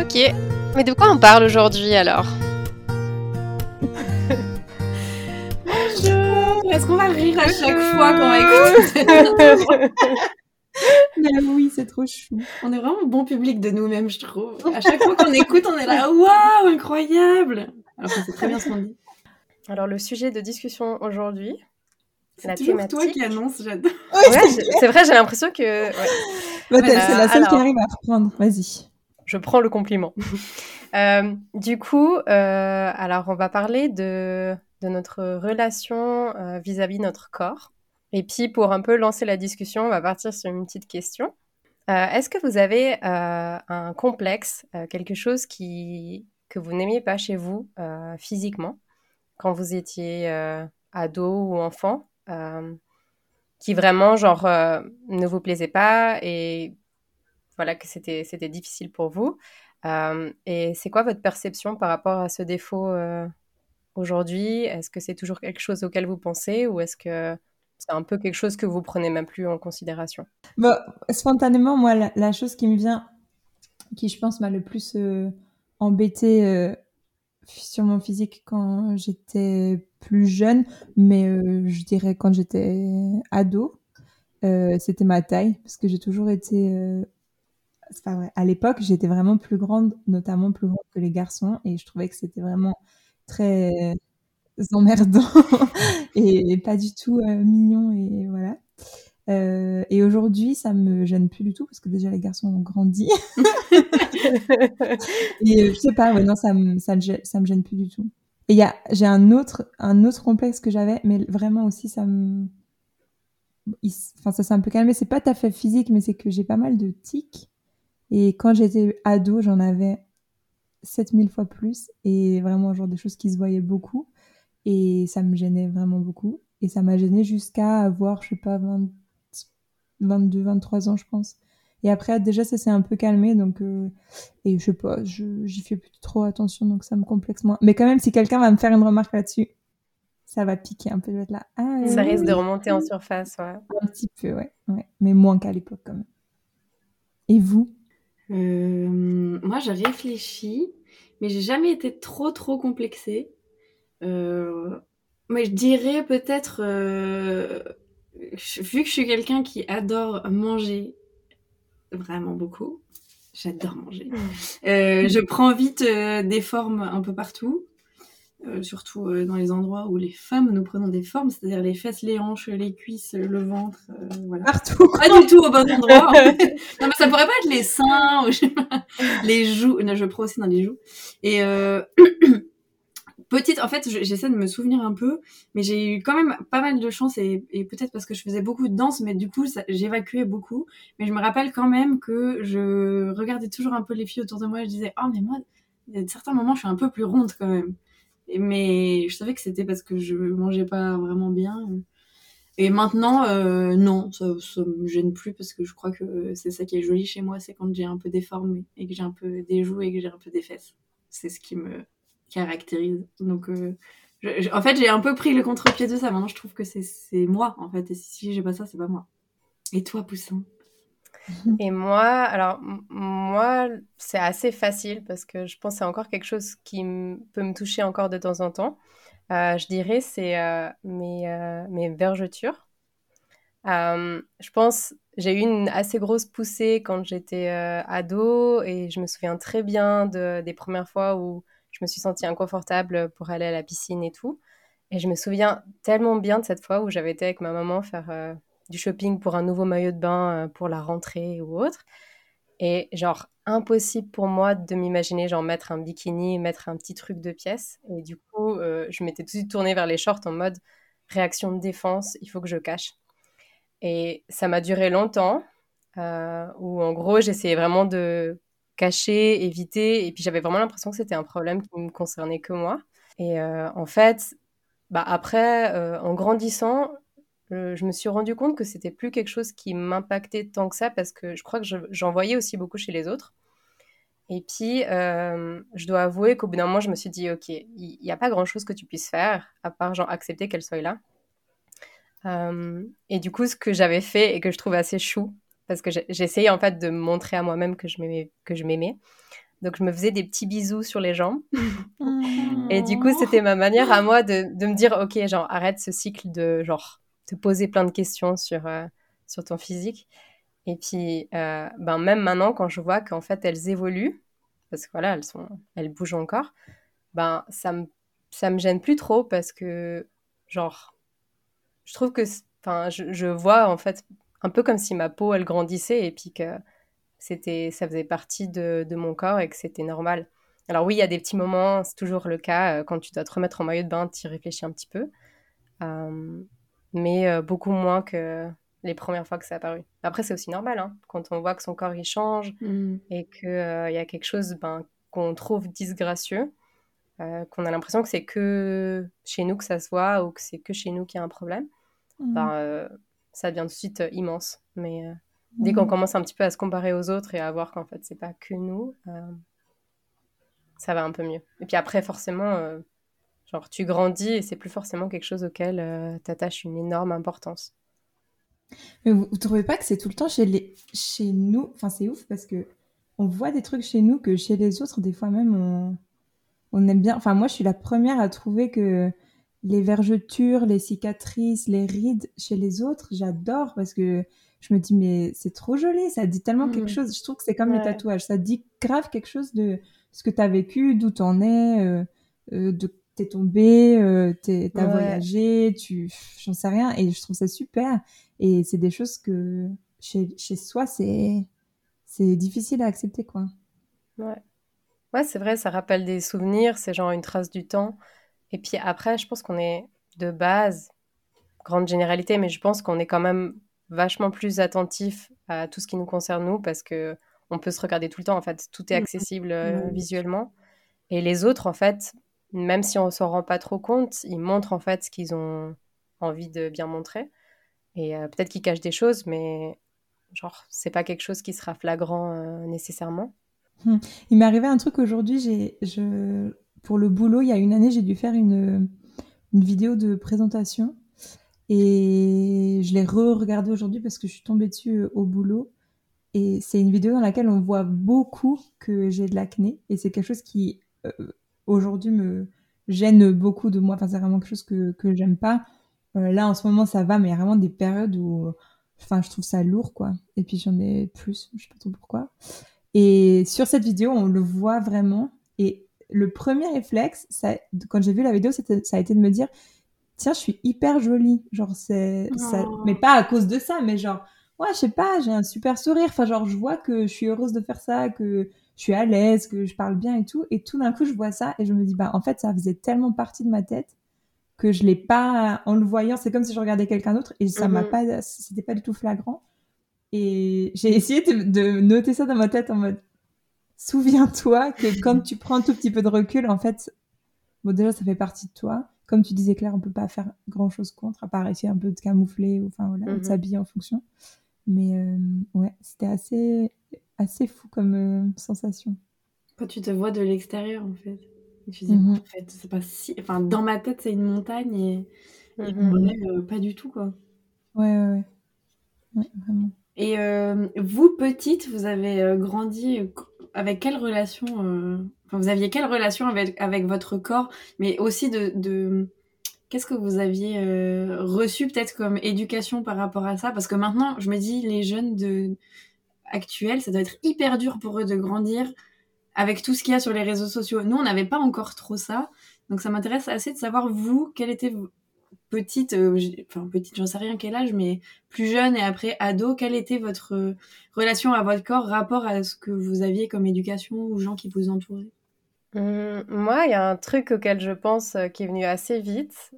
Ok. Mais de quoi on parle aujourd'hui alors Bonjour Est-ce qu'on va rire à chaque fois qu'on va écouter Mais oui, c'est trop chou. On est vraiment bon public de nous-mêmes, je trouve. À chaque fois qu'on écoute, on est là, waouh, incroyable Alors c'est très bien ce qu'on dit. Alors le sujet de discussion aujourd'hui, la thématique. C'est toi qui annonce, j'adore. Ouais, c'est vrai, j'ai l'impression que. Ouais. Bah, c'est la seule qui arrive à reprendre. Vas-y je prends le compliment. Euh, du coup, euh, alors on va parler de, notre relation euh, vis-à-vis de notre corps. Et puis pour un peu lancer la discussion, on va partir sur une petite question. Est-ce que vous avez un complexe, quelque chose qui, que vous n'aimiez pas chez vous physiquement quand vous étiez ado ou enfant, qui vraiment genre ne vous plaisait pas et voilà, que c'était, difficile pour vous. Euh, et c'est quoi votre perception par rapport à ce défaut euh, aujourd'hui? Est-ce que c'est toujours quelque chose auquel vous pensez ou est-ce que c'est un peu quelque chose que vous prenez même plus en considération? Bah, Spontanément, moi, la, chose qui me vient, qui je pense m'a le plus euh, embêté sur mon physique quand j'étais plus jeune, mais je dirais quand j'étais ado, c'était ma taille, parce que j'ai toujours été c'est pas vrai. À l'époque, j'étais vraiment plus grande, notamment plus grande que les garçons, et je trouvais que c'était vraiment très emmerdant et pas du tout euh, mignon et voilà. Euh, et aujourd'hui, ça me gêne plus du tout parce que déjà les garçons ont grandi. et euh, je sais pas, ouais, non, ça me, ça, ça me gêne plus du tout. Et il y a, j'ai un autre, un autre complexe que j'avais, mais vraiment aussi, ça me, enfin, ça s'est un peu calmé. C'est pas tout à fait physique, mais c'est que j'ai pas mal de tics. Et quand j'étais ado, j'en avais 7000 fois plus. Et vraiment genre des choses qui se voyaient beaucoup. Et ça me gênait vraiment beaucoup. Et ça m'a gêné jusqu'à avoir je sais pas 22 23 ans je pense. Et après déjà ça s'est un peu calmé. Donc euh, et je sais pas j'y fais plus trop attention. Donc ça me complexe moins. Mais quand même si quelqu'un va me faire une remarque là-dessus ça va piquer un peu. De là ah, ça risque de remonter en surface ouais. Un petit peu ouais, ouais. mais moins qu'à l'époque quand même. Et vous? Euh, moi, j'ai réfléchi, mais j'ai jamais été trop trop complexée. Euh, mais je dirais peut-être, euh, vu que je suis quelqu'un qui adore manger vraiment beaucoup, j'adore manger. je prends vite des formes un peu partout. Euh, surtout euh, dans les endroits où les femmes nous prenons des formes, c'est-à-dire les fesses, les hanches, les cuisses, le ventre, euh, voilà. Partout. Pas du tout au bon endroit. non, mais ça pourrait pas être les seins, ou je sais pas, les joues. Non, je prends aussi dans les joues. Et petite, en fait, j'essaie de me souvenir un peu, mais j'ai eu quand même pas mal de chance et, et peut-être parce que je faisais beaucoup de danse, mais du coup, j'évacuais beaucoup. Mais je me rappelle quand même que je regardais toujours un peu les filles autour de moi et je disais, oh, mais moi, à certains moments, je suis un peu plus ronde quand même mais je savais que c'était parce que je mangeais pas vraiment bien. Et maintenant, euh, non, ça, ça me gêne plus parce que je crois que c'est ça qui est joli chez moi, c'est quand j'ai un peu des formes et que j'ai un peu des joues et que j'ai un peu des fesses. C'est ce qui me caractérise. Donc, euh, en fait, j'ai un peu pris le contre-pied de ça. Maintenant, je trouve que c'est moi, en fait. Et si j'ai pas ça, c'est pas moi. Et toi, Poussin? Et moi, alors moi, c'est assez facile parce que je pense que c'est encore quelque chose qui peut me toucher encore de temps en temps. Euh, je dirais c'est euh, mes, euh, mes vergetures. je pense j'ai eu une assez grosse poussée quand j'étais ado et je me souviens très bien de, des premières fois où je me suis sentie inconfortable pour aller à la piscine et tout. Et je me souviens tellement bien de cette fois où j'avais été avec ma maman faire du shopping pour un nouveau maillot de bain euh, pour la rentrée ou autre. Et genre, impossible pour moi de m'imaginer, genre, mettre un bikini, mettre un petit truc de pièce. Et du coup, euh, je m'étais tout de suite tournée vers les shorts en mode réaction de défense, il faut que je cache. Et ça m'a duré longtemps, euh, où en gros, j'essayais vraiment de cacher, éviter. Et puis j'avais vraiment l'impression que c'était un problème qui me concernait que moi. Et en fait, bah après, en grandissant, je me suis rendu compte que c'était plus quelque chose qui m'impactait tant que ça parce que je crois que j'en voyais aussi beaucoup chez les autres. Et puis, euh, je dois avouer qu'au bout d'un moment, je me suis dit, OK, il n'y a pas grand-chose que tu puisses faire, à part genre accepter qu'elle soit là. Euh, et du coup, ce que j'avais fait et que je trouve assez chou, parce que j'essayais en fait de montrer à moi-même que je m'aimais. Donc, je me faisais des petits bisous sur les jambes. et du coup, c'était ma manière à moi de, de, me dire, OK, genre, arrête ce cycle de genre, te poser plein de questions sur, euh, sur ton physique. Et puis, euh, ben même maintenant, quand je vois qu'en fait, elles évoluent, parce que voilà, elles, sont, elles bougent encore, ben ça me, ça me gêne plus trop parce que, genre, je trouve que, enfin, je, vois en fait un peu comme si ma peau, elle grandissait et puis que c'était, ça faisait partie de, mon corps et que c'était normal. Alors oui, il y a des petits moments, c'est toujours le cas, euh, quand tu dois te remettre en maillot de bain, tu y réfléchis un petit peu. Mais beaucoup moins que, les premières fois que ça apparu. Après, c'est aussi normal, hein, quand on voit que son corps il change mm. et qu'il euh, y a quelque chose ben, qu'on trouve disgracieux, euh, qu'on a l'impression que c'est que chez nous que ça se voit ou que c'est que chez nous qu'il y a un problème, mm. ben, euh, ça devient tout de suite immense. Mais dès qu'on mm. commence un petit peu à se comparer aux autres et à voir qu'en fait, c'est pas que nous, ça va un peu mieux. Et puis après, forcément, genre, tu grandis et c'est plus forcément quelque chose auquel tu attaches une énorme importance. Mais vous, ne trouvez pas que c'est tout le temps chez, les, chez nous Enfin, c'est ouf parce que on voit des trucs chez nous que chez les autres, des fois même, on, on aime bien. Enfin, moi, je suis la première à trouver que les vergetures, les cicatrices, les rides chez les autres, j'adore parce que je me dis, mais c'est trop joli, ça dit tellement quelque mmh. chose. Je trouve que c'est comme les tatouages, ça dit grave quelque chose de ce que tu as vécu, d'où tu en es, euh, euh, de t'es tombé, euh, t'as voyagé, tu, j'en sais rien, et je trouve ça super. Et c'est des choses que chez, chez soi, c'est, c'est difficile à accepter, quoi. Ouais. Ouais, c'est vrai, ça rappelle des souvenirs, c'est genre une trace du temps. Et puis après, je pense qu'on est de base, grande généralité, mais je pense qu'on est quand même vachement plus attentif à tout ce qui nous concerne nous parce que on peut se regarder tout le temps en fait, tout est mmh. accessible euh, visuellement. Et les autres en fait, même si on s'en rend pas trop compte, ils montrent en fait ce qu'ils ont envie de bien montrer. Et euh, peut-être qu'ils cachent des choses, mais genre, c'est pas quelque chose qui sera flagrant euh, nécessairement. Hum. Il m'est arrivé un truc aujourd'hui, je, pour le boulot, il y a une année, j'ai dû faire une, une vidéo de présentation. Et je l'ai re-regardée aujourd'hui parce que je suis tombée dessus euh, au boulot. Et c'est une vidéo dans laquelle on voit beaucoup que j'ai de l'acné. Et c'est quelque chose qui, aujourd'hui me gêne beaucoup de moi. Enfin, c'est vraiment quelque chose que, que j'aime pas. Euh, là, en ce moment, ça va, mais il y a vraiment des périodes où, enfin, je trouve ça lourd, quoi. Et puis, j'en ai plus, je sais pas trop pourquoi. Et sur cette vidéo, on le voit vraiment. Et le premier réflexe, ça, quand j'ai vu la vidéo, ça a été de me dire, tiens, je suis hyper jolie. Genre, c'est, oh. mais pas à cause de ça, mais genre, ouais, je sais pas, j'ai un super sourire. Enfin, genre, je vois que je suis heureuse de faire ça, que je suis à l'aise, que je parle bien et tout. Et tout d'un coup, je vois ça et je me dis, bah, en fait, ça faisait tellement partie de ma tête que je l'ai pas, en le voyant, c'est comme si je regardais quelqu'un d'autre et ça m'a mhm. pas, c'était pas du tout flagrant. Et j'ai essayé de, noter ça dans ma tête en mode, souviens-toi que quand tu prends un tout petit peu de recul, en fait, bon, déjà, ça fait partie de toi. Comme tu disais, Claire, on peut pas faire grand chose contre, à part essayer un peu de camoufler ou, enfin, voilà, de mhm. s'habiller en fonction. Mais, euh, ouais, c'était assez, assez fou comme euh, sensation. Quand tu te vois de l'extérieur, en fait. tu dis, mhm. en fait, c'est pas si. Enfin, dans ma tête, c'est une montagne et, mhm. euh, pas du tout, quoi. Ouais, ouais, ouais. vraiment. Et euh, vous, petite, vous avez grandi avec quelle relation Enfin, vous aviez quelle relation avec, avec votre corps, mais aussi de. de... Qu'est-ce que vous aviez reçu peut-être comme éducation par rapport à ça? Parce que maintenant, je me dis, les jeunes de, actuelle, ça doit être hyper dur pour eux de grandir avec tout ce qu'il y a sur les réseaux sociaux. Nous, on n'avait pas encore trop ça. Donc ça m'intéresse assez de savoir, vous, quelle était petite, euh, enfin petite, j'en sais rien quel âge, mais plus jeune et après ado, quelle était votre euh, relation à votre corps, rapport à ce que vous aviez comme éducation ou gens qui vous entouraient? Mmh, Moi, il y a un truc auquel je pense euh, qui est venu assez vite.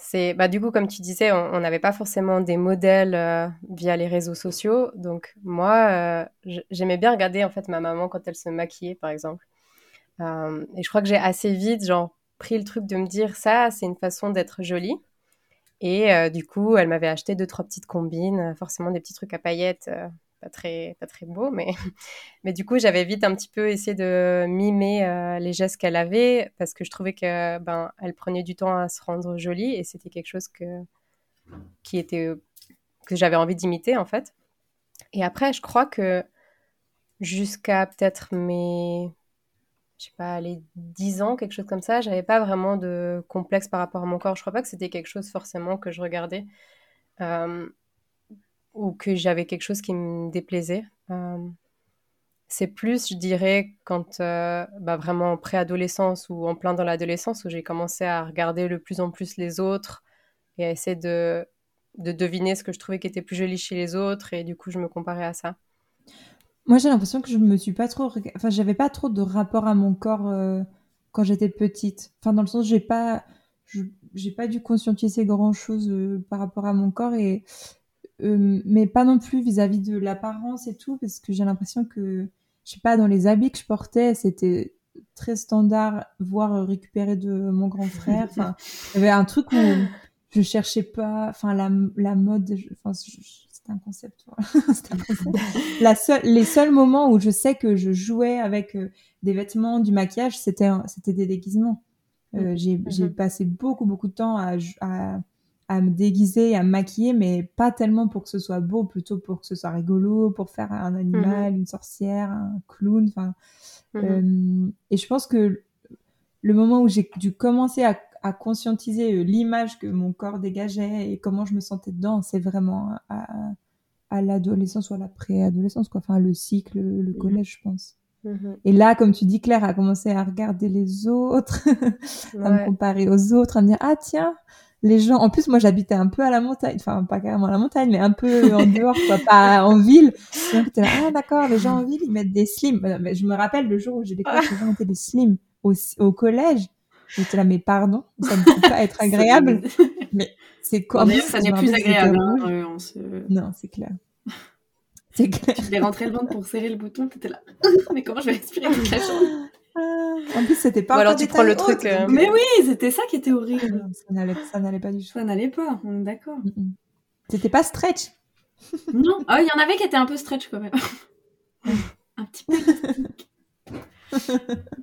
C'est bah, du coup, comme tu disais, on n'avait pas forcément des modèles euh, via les réseaux sociaux. Donc, moi, euh, j'aimais bien regarder en fait ma maman quand elle se maquillait, par exemple. Euh, et je crois que j'ai assez vite, genre, pris le truc de me dire ça, c'est une façon d'être jolie. Et du coup, elle m'avait acheté deux, trois petites combines, forcément des petits trucs à paillettes pas très, pas très beau, mais, mais du coup, j'avais vite un petit peu essayé de mimer euh, les gestes qu'elle avait parce que je trouvais que ben, elle prenait du temps à se rendre jolie et c'était quelque chose que, qui était, que j'avais envie d'imiter en fait. Et après, je crois que jusqu'à peut-être mes, je sais pas, les 10 ans, quelque chose comme ça, j'avais pas vraiment de complexe par rapport à mon corps. Je crois pas que c'était quelque chose forcément que je regardais. Euh, ou que j'avais quelque chose qui me déplaisait. Euh, c'est plus, je dirais, quand euh, bah, vraiment en préadolescence ou en plein dans l'adolescence où j'ai commencé à regarder le plus en plus les autres et à essayer de, de deviner ce que je trouvais qui était plus joli chez les autres et du coup je me comparais à ça. Moi j'ai l'impression que je me suis pas trop, enfin j'avais pas trop de rapport à mon corps euh, quand j'étais petite. Enfin dans le sens j'ai pas, j'ai pas dû conscientiser grand chose par rapport à mon corps et euh, mais pas non plus vis-à-vis de l'apparence et tout, parce que j'ai l'impression que, je sais pas, dans les habits que je portais, c'était très standard, voire récupéré de mon grand frère. Enfin, il y avait un truc où je cherchais pas, enfin, la, la mode, enfin, c'était un concept, un concept. la seule, les seuls moments où je sais que je jouais avec euh, des vêtements, du maquillage, c'était, c'était des déguisements. Euh, j'ai, mm-hmm. passé beaucoup, beaucoup de temps à, à à me déguiser, à me maquiller, mais pas tellement pour que ce soit beau, plutôt pour que ce soit rigolo, pour faire un animal, mhm. une sorcière, un clown. Enfin, mhm. euh, et je pense que le moment où j'ai dû commencer à, à conscientiser euh, l'image que mon corps dégageait et comment je me sentais dedans, c'est vraiment à, à l'adolescence ou à la préadolescence, quoi. Enfin, le cycle, le mhm. collège, je pense. Et là, comme tu dis, Claire a commencé à regarder les autres, à me comparer aux autres, à me dire ah tiens, les gens, en plus, moi, j'habitais un peu à la montagne, enfin, pas carrément à la montagne, mais un peu en dehors, quoi, pas en ville. Donc, là, ah, d'accord, les gens en ville, ils mettent des slims. Mais je me rappelle le jour où j'ai découvert que les gens mettaient des slims au, au collège. J'étais là, mais pardon, ça ne peut pas être agréable. mais c'est quoi? ça n'est plus agréable, hein, Non, c'est clair. C'est clair. Je vais rentrer le ventre pour serrer le bouton, t'étais là. mais comment je vais respirer toute la en plus, c'était pas. Ou alors tu prends le truc. Euh, mais oui, c'était ça qui était horrible. Ça n'allait pas du tout. Ça n'allait pas, on est d'accord. C'était pas stretch. non. Ah, il y en avait qui étaient un peu stretch quand même. un petit peu.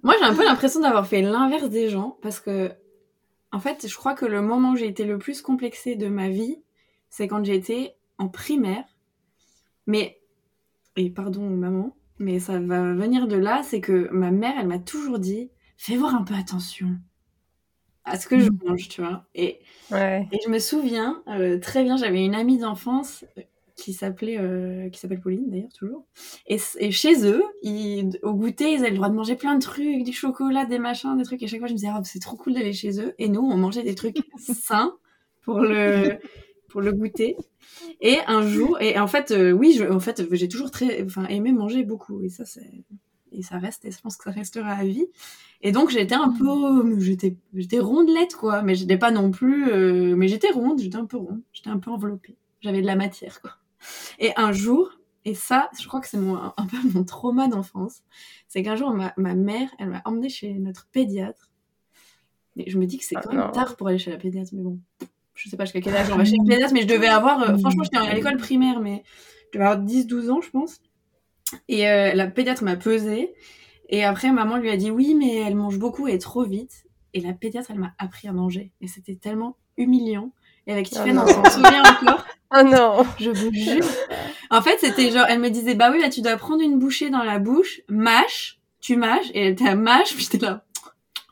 Moi, j'ai un peu l'impression d'avoir fait l'inverse des gens parce que, en fait, je crois que le moment où j'ai été le plus complexée de ma vie, c'est quand j'étais en primaire. Mais, et pardon, maman, mais ça va venir de là, c'est que ma mère, elle m'a toujours dit fais voir un peu attention à ce que je mm. mange, tu vois. Et, et je me souviens euh, très bien, j'avais une amie d'enfance euh, qui s'appelait euh, qui s'appelle Pauline d'ailleurs toujours et, et chez eux ils, au goûter ils avaient le droit de manger plein de trucs du chocolat des machins des trucs et chaque fois je me disais oh, c'est trop cool d'aller chez eux et nous on mangeait des trucs sains pour le pour le goûter. Et un jour, et en fait, euh, oui, je, en fait, j'ai toujours très, enfin, aimé manger beaucoup. Et ça, c'est, et ça reste, et je pense que ça restera à vie. Et donc, j'étais un peu, j'étais, j'étais rondelette, quoi. Mais j'étais pas non plus, euh, mais j'étais ronde, j'étais un peu ronde. J'étais un peu enveloppée. J'avais de la matière, quoi. Et un jour, et ça, je crois que c'est mon, un peu mon trauma d'enfance, c'est qu'un jour, ma, ma mère, elle m'a emmenée chez notre pédiatre. Et je me dis que c'est ah quand même tard pour aller chez la pédiatre, mais bon, je sais pas jusqu'à quel âge on va chez pédiatre, mais je devais avoir, euh, franchement, j'étais à l'école primaire, mais je devais avoir 10-12 ans, je pense. Et euh, la pédiatre m'a pesé. Et après, maman lui a dit oui, mais elle mange beaucoup et trop vite. Et la pédiatre, elle m'a appris à manger. Et c'était tellement humiliant. Et avec oh Tiffany, on s'en souvient encore. Oh non Je vous jure. En fait, c'était genre, elle me disait, bah oui, là, tu dois prendre une bouchée dans la bouche, mâche, tu mâches, et elle était à mâche, puis j'étais là,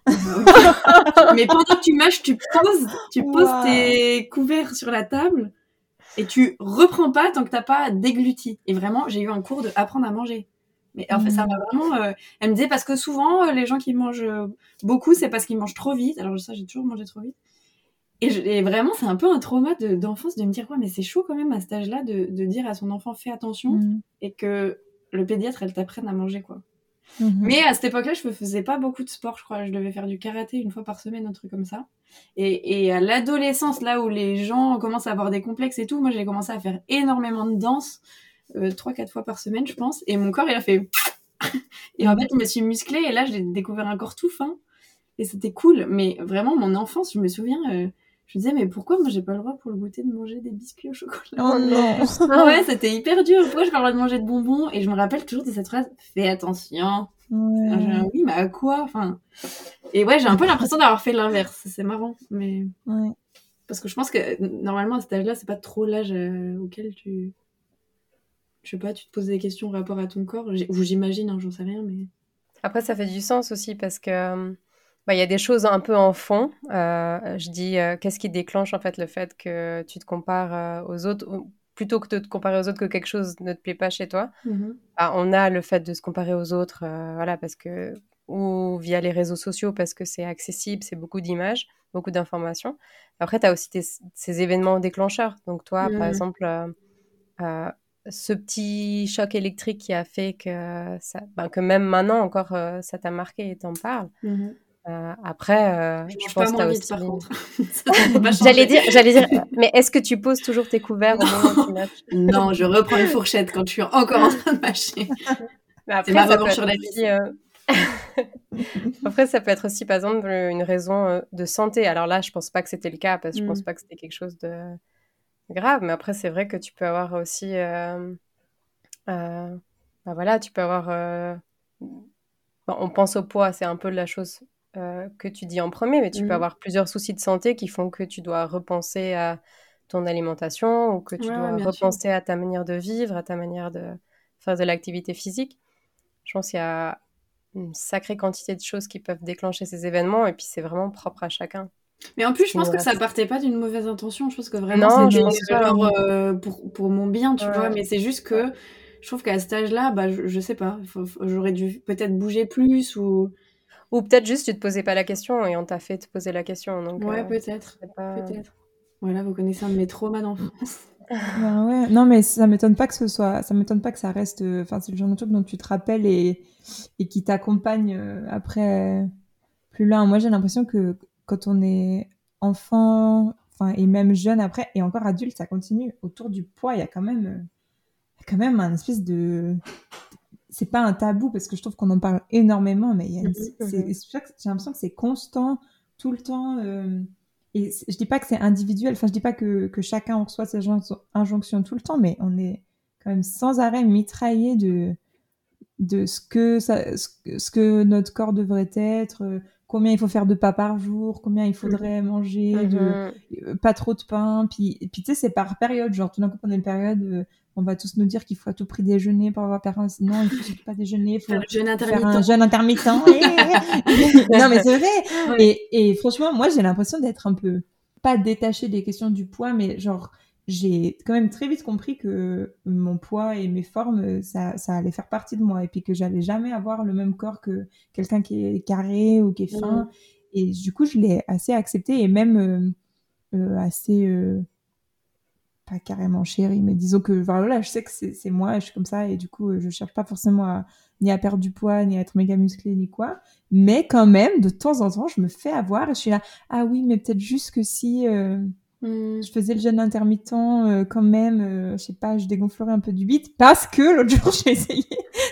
mais pendant que tu mâches, tu poses, tu poses tes couverts sur la table et tu reprends pas tant que t'as pas dégluti. Et vraiment, j'ai eu un cours de apprendre à manger. Mais en fait, ça m'a mm. vraiment. Euh, elle me disait parce que souvent, euh, les gens qui mangent euh, beaucoup, c'est parce qu'ils mangent trop vite. Alors ça, j'ai toujours mangé trop vite. Et, vraiment, c'est un peu un trauma d'enfance de, me dire, quoi mais c'est chaud quand même à cet âge-là de, de, dire à son enfant, fais attention, mm. et que le pédiatre, elle t'apprenne à manger, quoi. Mhm. Mais à cette époque-là, je ne faisais pas beaucoup de sport, je crois. Je devais faire du karaté une fois par semaine, un truc comme ça. Et, à l'adolescence, là où les gens commencent à avoir des complexes et tout, moi j'ai commencé à faire énormément de danse, euh, trois, quatre fois par semaine, je pense. Et mon corps, il a fait. et en fait, je me suis musclée et là, j'ai découvert un corps tout fin. Et c'était cool. Mais vraiment, mon enfance, je me souviens, euh, je me disais, mais pourquoi moi j'ai pas le droit pour le goûter de manger des biscuits au chocolat Oh non Ah ouais, c'était hyper dur. Pourquoi j'ai pas le droit de manger de bonbons? Et je me rappelle toujours de cette phrase, fais attention. Ouais. Ah, oui, mais à quoi? Enfin. Et ouais, j'ai un peu l'impression d'avoir fait l'inverse. C'est marrant, mais Ouais. parce que je pense que normalement à cet âge-là, c'est pas trop l'âge euh, auquel tu, je sais pas, tu te poses des questions par rapport à ton corps. Ou j'imagine, hein, j'en sais rien, mais Après, ça fait du sens aussi parce que euh, bah, il y a des choses un peu en fond. Euh, je dis, euh, qu'est-ce qui déclenche en fait le fait que tu te compares euh, aux autres, plutôt que de te comparer aux autres que quelque chose ne te plaît pas chez toi. Bah, on a le fait de se comparer aux autres, voilà, parce que ou via les réseaux sociaux parce que c'est accessible, c'est beaucoup d'images, beaucoup d'informations. Après, tu as aussi tes- ces événements déclencheurs. Donc toi, par Mhm. exemple, ce petit choc électrique qui a fait que, ça, ben, que même maintenant encore, euh, ça t'a marqué et t'en parles. Euh, après, euh, je je pense pas aussi... par contre. J'allais dire, j'allais dire, mais est-ce que tu poses toujours tes couverts au moment où tu matches? Non, je reprends une fourchette quand je suis encore en train de mâcher. Après, ma revanche sur la aussi, euh, Après, ça peut être aussi, par exemple, une raison de santé. Alors là, je pense pas que c'était le cas parce que je pense Mm. pas que c'était quelque chose de grave. Mais après, c'est vrai que tu peux avoir aussi, euh, euh, bah voilà, tu peux avoir. euh, bon, on pense au poids, c'est un peu la chose euh, que tu dis en premier, mais tu peux avoir plusieurs soucis de santé qui font que tu dois repenser à ton alimentation ou que tu Ouais, dois sûr. repenser à ta manière de vivre, à ta manière de faire de l'activité physique. Je pense qu'il y a une sacrée quantité de choses qui peuvent déclencher ces événements et puis c'est vraiment propre à chacun. Mais en plus, je pense que ça partait pas d'une mauvaise intention. Je pense que vraiment, c'était genre euh, pour, pour mon bien, tu Ouais. vois. Mais c'est juste que je trouve qu'à cet âge-là, bah, je, je sais pas, j'aurais dû peut-être bouger plus ou. Ou peut-être juste tu te posais pas la question et on t'a fait te poser la question. Donc, Ouais, euh, peut-être. pas- Peut-être. Voilà, vous connaissez un de mes traumas d'enfance. Ben ouais. Non, mais ça m'étonne pas que ce soit, ça m'étonne pas que ça reste, enfin, c'est le genre de truc dont tu te rappelles et, et qui t'accompagne euh, après plus loin. Moi, j'ai l'impression que quand on est enfant, enfin, et même jeune après, et encore adulte, ça continue. Autour du poids, il y a quand même, il y a quand même un espèce de, c'est pas un tabou parce que je trouve qu'on en parle énormément, mais j'ai l'impression que c'est constant tout le temps. euh, et je dis pas que c'est individuel, enfin je dis pas que, que chacun reçoit ces injon- injonctions tout le temps, mais on est quand même sans arrêt mitraillé de, de ce, que ça, ce, que- ce que notre corps devrait être, euh, combien il faut faire de pas par jour, combien il faudrait manger, de, Mhm. euh, pas trop de pain. Puis, et puis tu sais, c'est par période. Genre, tout d'un coup, pendant une période, euh, on va tous nous dire qu'il faut à tout prix déjeuner pour avoir perdu. Sinon, il faut surtout pas déjeuner. Il faut Faire jeûne faire un jeûne intermittent. non, mais c'est vrai. Ouais. Et, et franchement, moi, j'ai l'impression d'être un peu, pas détachée des questions du poids, mais genre, j'ai quand même très vite compris que mon poids et mes formes, ça, ça allait faire partie de moi. Et puis que j'allais jamais avoir le même corps que quelqu'un qui est carré ou qui est fin. Mhm. Et du coup, je l'ai assez accepté et même euh, euh, assez. euh, pas carrément chéri, mais disons que voilà, je sais que c'est moi, je suis comme ça, et du coup, je cherche pas forcément à, ni à perdre du poids, ni à être méga musclé, ni quoi. Mais quand même, de temps en temps, je me fais avoir et je suis là, ah oui, mais peut-être juste que si. Je faisais le jeûne intermittent, euh, quand même, euh, je sais pas, je dégonflerais un peu du bite, parce que l'autre jour, j'ai essayé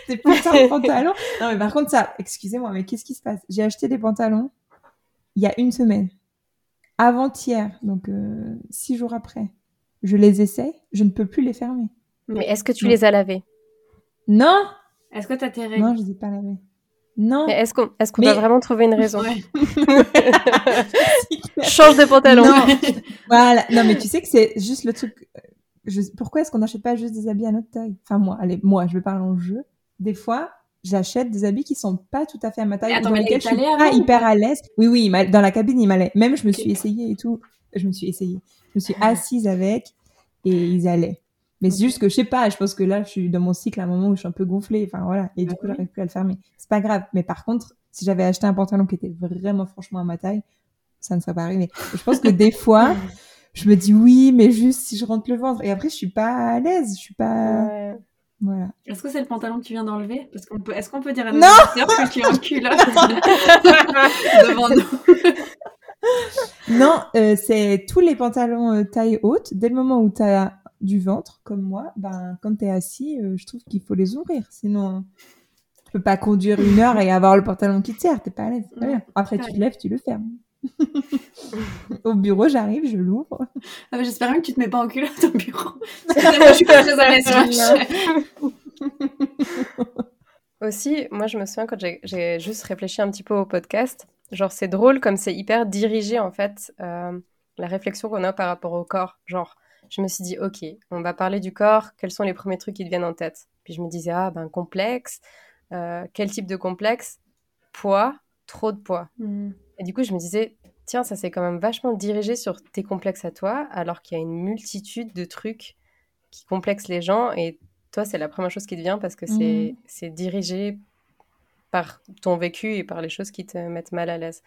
des putains de pantalons. Non, mais par contre, ça, excusez-moi, mais qu'est-ce qui se passe? J'ai acheté des pantalons il y a une semaine. Avant-hier, donc euh, six jours après. Je les essaye, je ne peux plus les fermer. Mais est-ce que tu Non. les as lavés? Non Est-ce que t'as tes règles? Non, je les ai pas lavés. Non Mais est-ce qu'on est qu'on Mais- doit vraiment trouver une raison? Ouais. Change de pantalon. Non. Voilà. Non, mais tu sais que c'est juste le truc. euh, Je... Pourquoi est-ce qu'on n'achète pas juste des habits à notre taille? Enfin, moi, allez, moi, je vais parler en jeu. Des fois, j'achète des habits qui sont pas tout à fait à ma taille, attends, dans lesquels je suis pas hyper à l'aise. Oui, oui, dans la cabine, il m'allait. Même, je me suis essayée et tout. Je me suis essayée. Je me suis assise avec et ils allaient. Mais c'est juste que je sais pas, je pense que là, je suis dans mon cycle à un moment où je suis un peu gonflée. Enfin, voilà. Et Bah du coup, oui. j'arrive plus à le fermer. C'est pas grave. Mais par contre, si j'avais acheté un pantalon qui était vraiment, franchement à ma taille, ça ne serait pas arrivé. Je pense que des fois, je me dis oui, mais juste si je rentre le ventre. Et après, je suis pas à l'aise. Je suis pas. Ouais. Voilà. Est-ce que c'est le pantalon que tu viens d'enlever? Parce qu'on peut. Est-ce qu'on peut dire à nos Non que tu es en culotte devant nous? Non, euh, c'est tous les pantalons euh, taille haute. Dès le moment où tu as du ventre, comme moi, ben, quand tu es assis, euh, je trouve qu'il faut les ouvrir. Sinon, tu peux pas conduire une heure et avoir le pantalon qui tire. T'es pas à l'aise. Après, tu te lèves, tu le fermes. au bureau, j'arrive, je l'ouvre. Ah, J'espère que tu te mets pas en culotte au bureau. je suis pas très à l'aise. Aussi, moi, je me souviens quand j'ai juste réfléchi un petit peu au podcast, genre, c'est drôle comme c'est hyper dirigé, en fait, euh, la réflexion qu'on a par rapport au corps. Genre, je me suis dit, OK, on va parler du corps, quels sont les premiers trucs qui te viennent en tête? Puis je me disais, ah, ben, complexe. Euh, quel type de complexe? Poids, trop de poids. Mm. Et du coup, je me disais, tiens, ça s'est quand même vachement dirigé sur tes complexes à toi, alors qu'il y a une multitude de trucs qui complexent les gens. Et toi, c'est la première chose qui te vient parce que c'est mmh. dirigé par ton vécu et par les choses qui te mettent mal à l'aise.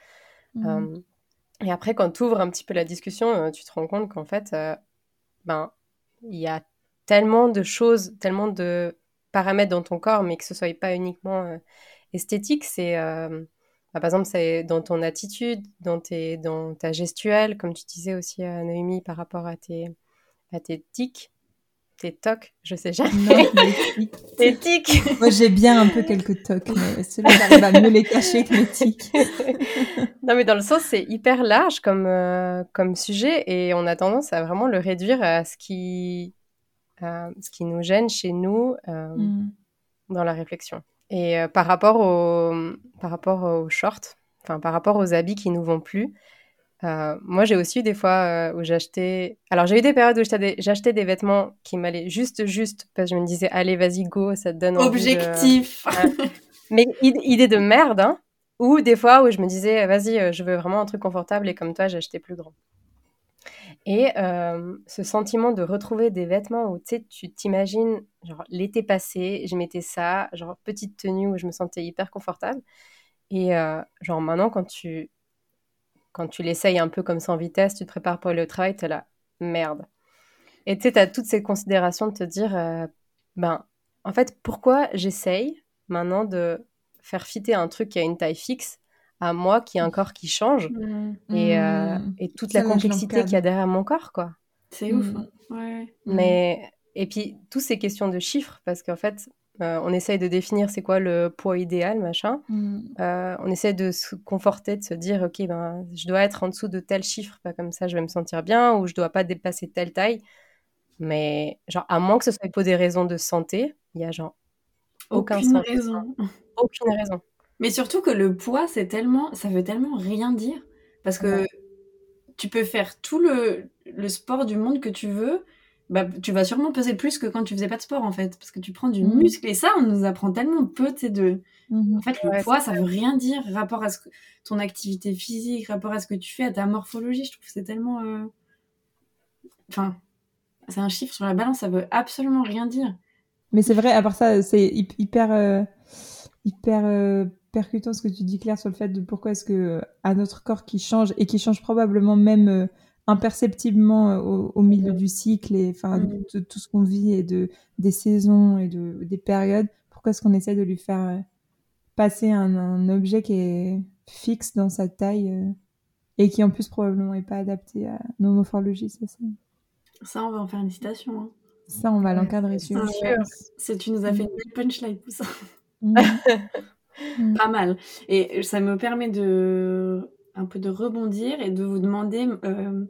Mmh. et après, quand tu ouvres un petit peu la discussion, euh, tu te rends compte qu'en fait, euh, ben, il y a tellement de choses, tellement de paramètres dans ton corps, mais que ce soit pas uniquement euh, esthétique, c'est bah, par exemple, c'est dans ton attitude, dans, tes, dans ta gestuelle, comme tu disais aussi à euh, Noémie par rapport à tes, à tes tics, tes tocs, je sais jamais. tes tics. Moi, j'ai bien un peu quelques tocs, mais ceux-là, j'arrive à mieux les cacher que mes tics. non, mais dans le sens, c'est hyper large comme, euh, comme sujet et on a tendance à vraiment le réduire à ce qui, ce qui nous gêne chez nous euh, mm. dans la réflexion. Et euh, par rapport au par rapport aux shorts, enfin par rapport aux habits qui nous vont plus, euh, moi j'ai aussi eu des fois euh, où j'achetais. Alors j'ai eu des périodes où j'achetais des... vêtements qui m'allaient juste juste parce que je me disais allez vas-y go ça te donne objectif. Mais idée de merde hein. Ou des fois où je me disais vas-y je veux vraiment un truc confortable et comme toi j'achetais plus grand. Et euh, ce sentiment de retrouver des vêtements où tu t'imagines, genre l'été passé, je mettais ça, genre petite tenue où je me sentais hyper confortable. Et euh, genre maintenant, quand tu, quand tu l'essayes un peu comme ça en vitesse, tu te prépares pour au travail, tu es là, merde. Et tu sais, tu as toutes ces considérations de te dire, euh, ben, en fait, pourquoi j'essaye maintenant de faire fitter un truc qui a une taille fixe à moi qui a un corps qui change mmh. et, euh, mmh. et, toute la complexité qu'il y a derrière mon corps, quoi. C'est ouf. Hein. Ouais. Mais et puis toutes ces questions de chiffres parce qu'en fait euh, on essaye de définir c'est quoi le poids idéal machin. Mmh. Euh, on essaie de se conforter, de se dire ok ben je dois être en dessous de tel chiffre, pas comme ça je vais me sentir bien ou je dois pas dépasser telle taille. Mais genre à moins que ce soit pour des raisons de santé, il y a genre aucun aucune raison. Aucune raison. Mais surtout que le poids, c'est tellement, ça veut tellement rien dire. Parce que tu peux faire tout le, le, sport du monde que tu veux, bah, tu vas sûrement peser plus que quand tu faisais pas de sport, en fait. Parce que tu prends du mmh. muscle. Et ça, on nous apprend tellement peu, tu sais, de... Mmh. En fait, le poids, ça veut rien dire. Rapport à ce que... ton activité physique, rapport à ce que tu fais, à ta morphologie, je trouve que c'est tellement... Euh, enfin, c'est un chiffre sur la balance, ça veut absolument rien dire. Mais c'est vrai, à part ça, c'est hyper... Euh, hyper euh, percutant ce que tu dis Claire sur le fait de pourquoi est-ce que à notre corps qui change et qui change probablement même imperceptiblement euh, au, milieu du cycle et enfin mm. de, tout ce qu'on vit et de des saisons et de des périodes pourquoi est-ce qu'on essaie de lui faire euh, passer un, objet qui est fixe dans sa taille et qui en plus probablement est pas adapté à nos morphologies ça ça on va en faire une citation hein. ça on va l'encadrer sur c'est tu nous as fait une belle punchline pour ça mm. Mm. Pas mal. Et ça me permet de un peu de rebondir et de vous demander euh,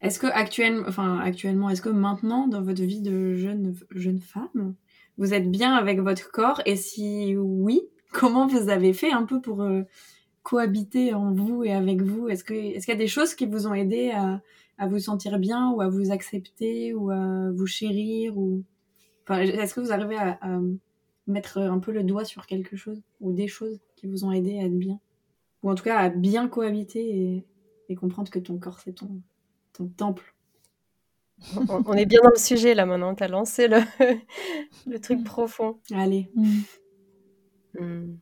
est-ce que actuellement, enfin actuellement, est-ce que maintenant dans votre vie de jeune jeune femme, vous êtes bien avec votre corps? Et si oui, comment vous avez fait un peu pour euh, cohabiter en vous et avec vous? Est-ce que est-ce qu'il y a des choses qui vous ont aidé à, à vous sentir bien ou à vous accepter ou à vous chérir ou enfin, est-ce que vous arrivez à mettre un peu le doigt sur quelque chose ou des choses qui vous ont aidé à être bien? Ou en tout cas à bien cohabiter et, comprendre que ton corps c'est ton, ton temple. On, est bien dans le sujet là maintenant, t'as lancé le, le truc profond. Allez. Mm. Mm.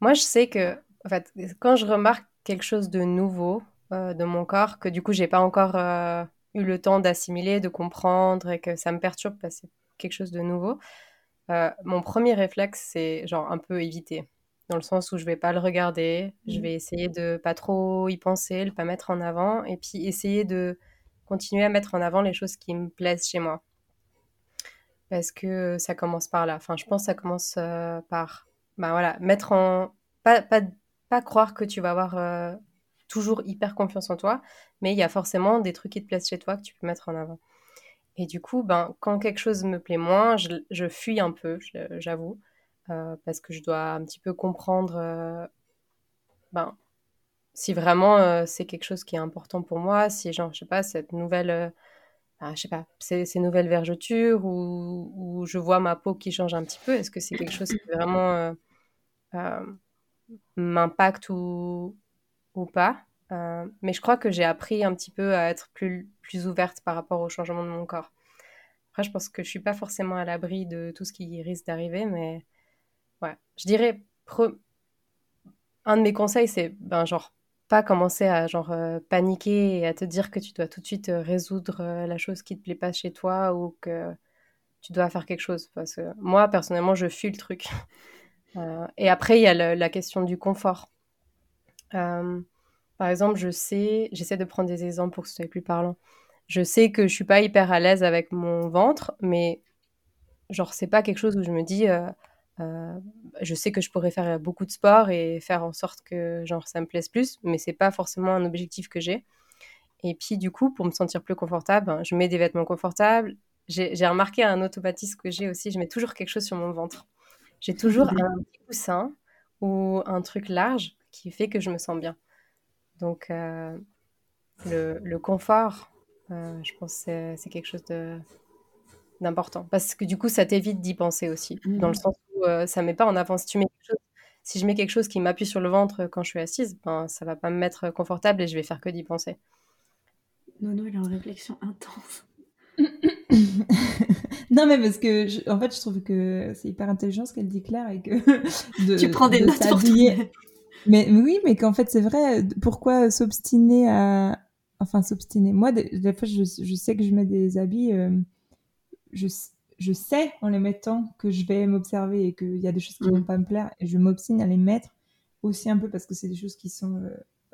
Moi je sais que en fait, quand je remarque quelque chose de nouveau euh, de mon corps, que du coup j'ai pas encore euh, eu le temps d'assimiler, de comprendre et que ça me perturbe parce que c'est quelque chose de nouveau, euh, mon premier réflexe, c'est genre un peu éviter. Dans le sens où je vais pas le regarder, je Mmh. vais essayer de pas trop y penser, le pas mettre en avant, et puis essayer de continuer à mettre en avant les choses qui me plaisent chez moi. Parce que ça commence par là. Enfin, je pense que ça commence euh, par, bah voilà, mettre en, pas, pas, pas croire que tu vas avoir euh, toujours hyper confiance en toi, mais il y a forcément des trucs qui te plaisent chez toi que tu peux mettre en avant. Et du coup, ben, quand quelque chose me plaît moins, je, je fuis un peu, j'avoue, parce que je dois un petit peu comprendre euh, ben, si vraiment euh, c'est quelque chose qui est important pour moi, si genre, je sais pas, cette nouvelle, euh, ah, je sais pas, ces, nouvelles vergetures ou, je vois ma peau qui change un petit peu, est-ce que c'est quelque chose qui vraiment euh, euh, m'impacte ou, ou pas? Euh, mais je crois que j'ai appris un petit peu à être plus, plus ouverte par rapport au changement de mon corps. Après, je pense que je suis pas forcément à l'abri de tout ce qui risque d'arriver, mais ouais, je dirais un de mes conseils, c'est ben genre pas commencer à genre euh, paniquer et à te dire que tu dois tout de suite euh, résoudre euh, la chose qui te plaît pas chez toi ou que tu dois faire quelque chose. Parce que moi, personnellement, je fuis le truc. Et après, il y a la question du confort. Par exemple, je sais, j'essaie de prendre des exemples pour que ce soit plus parlant. Je sais que je suis pas hyper à l'aise avec mon ventre, mais genre c'est pas quelque chose où je me dis, euh, je sais que je pourrais faire beaucoup de sport et faire en sorte que genre ça me plaise plus, mais c'est pas forcément un objectif que j'ai. Et puis du coup, pour me sentir plus confortable, ben, je mets des vêtements confortables. J'ai remarqué un automatisme que j'ai aussi, je mets toujours quelque chose sur mon ventre. J'ai toujours un petit coussin ou un truc large qui fait que je me sens bien. Donc euh, le, le confort, euh, je pense que c'est quelque chose d'important. Parce que du coup, ça t'évite d'y penser aussi. Dans le sens où euh, ça met pas en avant. Si tu mets quelque chose- si je mets quelque chose qui m'appuie sur le ventre quand je suis assise, ben, ça va pas me mettre confortable et je vais faire que d'y penser. Nono, il est en réflexion intense. non, mais parce que, je- en fait, je trouve que c'est hyper intelligent ce qu'elle dit Claire et que de, tu prends des de notes pour. Mais, mais oui, mais qu'en fait, c'est vrai, pourquoi s'obstiner à. Enfin, s'obstiner? Moi, des, des fois, je, je sais que je mets des habits, euh, je, je sais en les mettant que je vais m'observer et qu'il y a des choses qui Mm. vont pas me plaire et je m'obstine à les mettre aussi un peu parce que c'est des choses qui sont euh,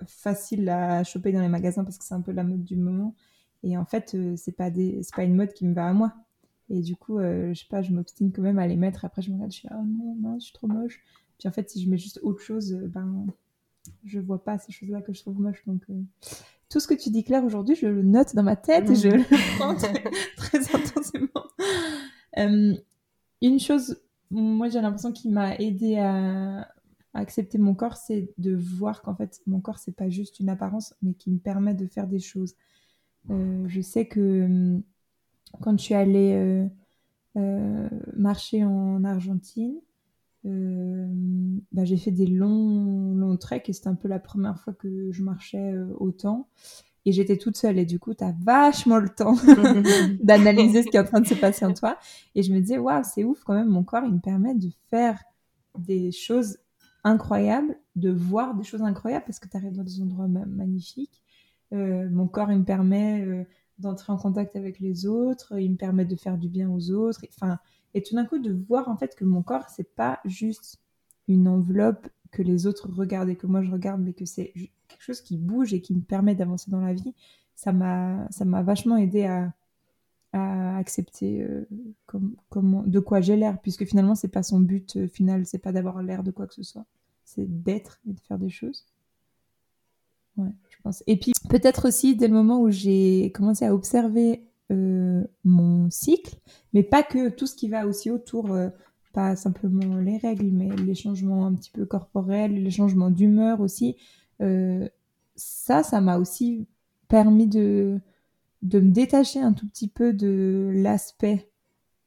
faciles à choper dans les magasins parce que c'est un peu la mode du moment. Et en fait, euh, c'est pas, des, c'est pas une mode qui me va à moi. Et du coup, euh, je sais pas, je m'obstine quand même à les mettre. Après, je me regarde, je suis là, oh non, non, je suis trop moche. Puis en fait, si je mets juste autre chose, euh, ben, je vois pas ces choses-là que je trouve moches. Donc, euh, tout ce que tu dis, Claire, aujourd'hui, je le note dans ma tête et je le prends très, très intensément. Euh, une chose, moi, j'ai l'impression qui m'a aidé à, accepter mon corps, c'est de voir qu'en fait, mon corps, c'est pas juste une apparence, mais qui me permet de faire des choses. Euh, je sais que euh, quand je suis allée euh, marcher en Argentine, bah, j'ai fait des longs, longs treks et c'était un peu la première fois que je marchais autant. Et j'étais toute seule et du coup, tu as vachement le temps d'analyser ce qui est en train de se passer en toi. Et je me disais, waouh, c'est ouf quand même, mon corps, il me permet de faire des choses incroyables, de voir des choses incroyables parce que tu arrives dans des endroits ma magnifiques. Euh, mon corps, il me permet euh, d'entrer en contact avec les autres, il me permet de faire du bien aux autres. Enfin, et tout d'un coup, de voir en fait que mon corps, c'est pas juste une enveloppe que les autres regardent et que moi je regarde, mais que c'est quelque chose qui bouge et qui me permet d'avancer dans la vie, ça m'a vachement aidé à, accepter euh, de quoi j'ai l'air, puisque finalement c'est pas son but euh, final, c'est pas d'avoir l'air de quoi que ce soit, c'est d'être et de faire des choses. Ouais, je pense. Et puis peut-être aussi dès le moment où j'ai commencé à observer euh, mon cycle, mais pas que tout ce qui va aussi autour, euh, pas simplement les règles, mais les changements un petit peu corporels, les changements d'humeur aussi. Euh, ça, ça m'a aussi permis de, de me détacher un tout petit peu de l'aspect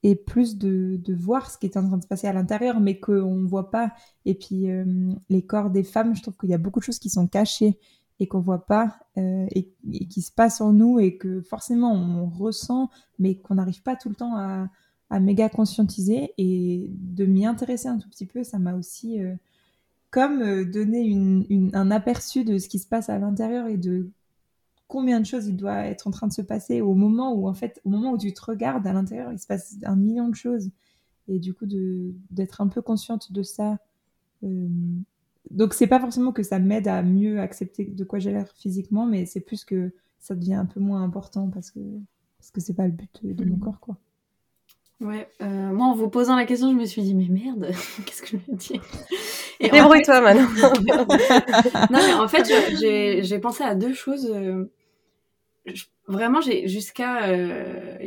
et plus de, de, voir ce qui est en train de se passer à l'intérieur, mais qu'on ne voit pas. Et puis euh, les corps des femmes, je trouve qu'il y a beaucoup de choses qui sont cachées et qu'on voit pas euh, et, qui se passent en nous et que forcément on ressent, mais qu'on n'arrive pas tout le temps à, à méga conscientiser et de m'y intéresser un tout petit peu, ça m'a aussi comme euh, une, une, un aperçu de ce qui se passe à l'intérieur et de combien de choses il doit être en train de se passer au moment où en fait au moment où tu te regardes à l'intérieur il se passe un million de choses et du coup de d'être un peu consciente de ça donc c'est pas forcément que ça m'aide à mieux accepter de quoi j'ai l'air physiquement, mais c'est plus que ça devient un peu moins important parce que parce que c'est pas le but de, mon mhm. corps quoi. Ouais, euh, moi en vous posant la question, je me suis dit mais merde, qu'est-ce que je vais dire? Et Débrouille-toi maintenant. non mais en fait j'ai pensé à deux choses. Euh, vraiment j'ai jusqu'à euh,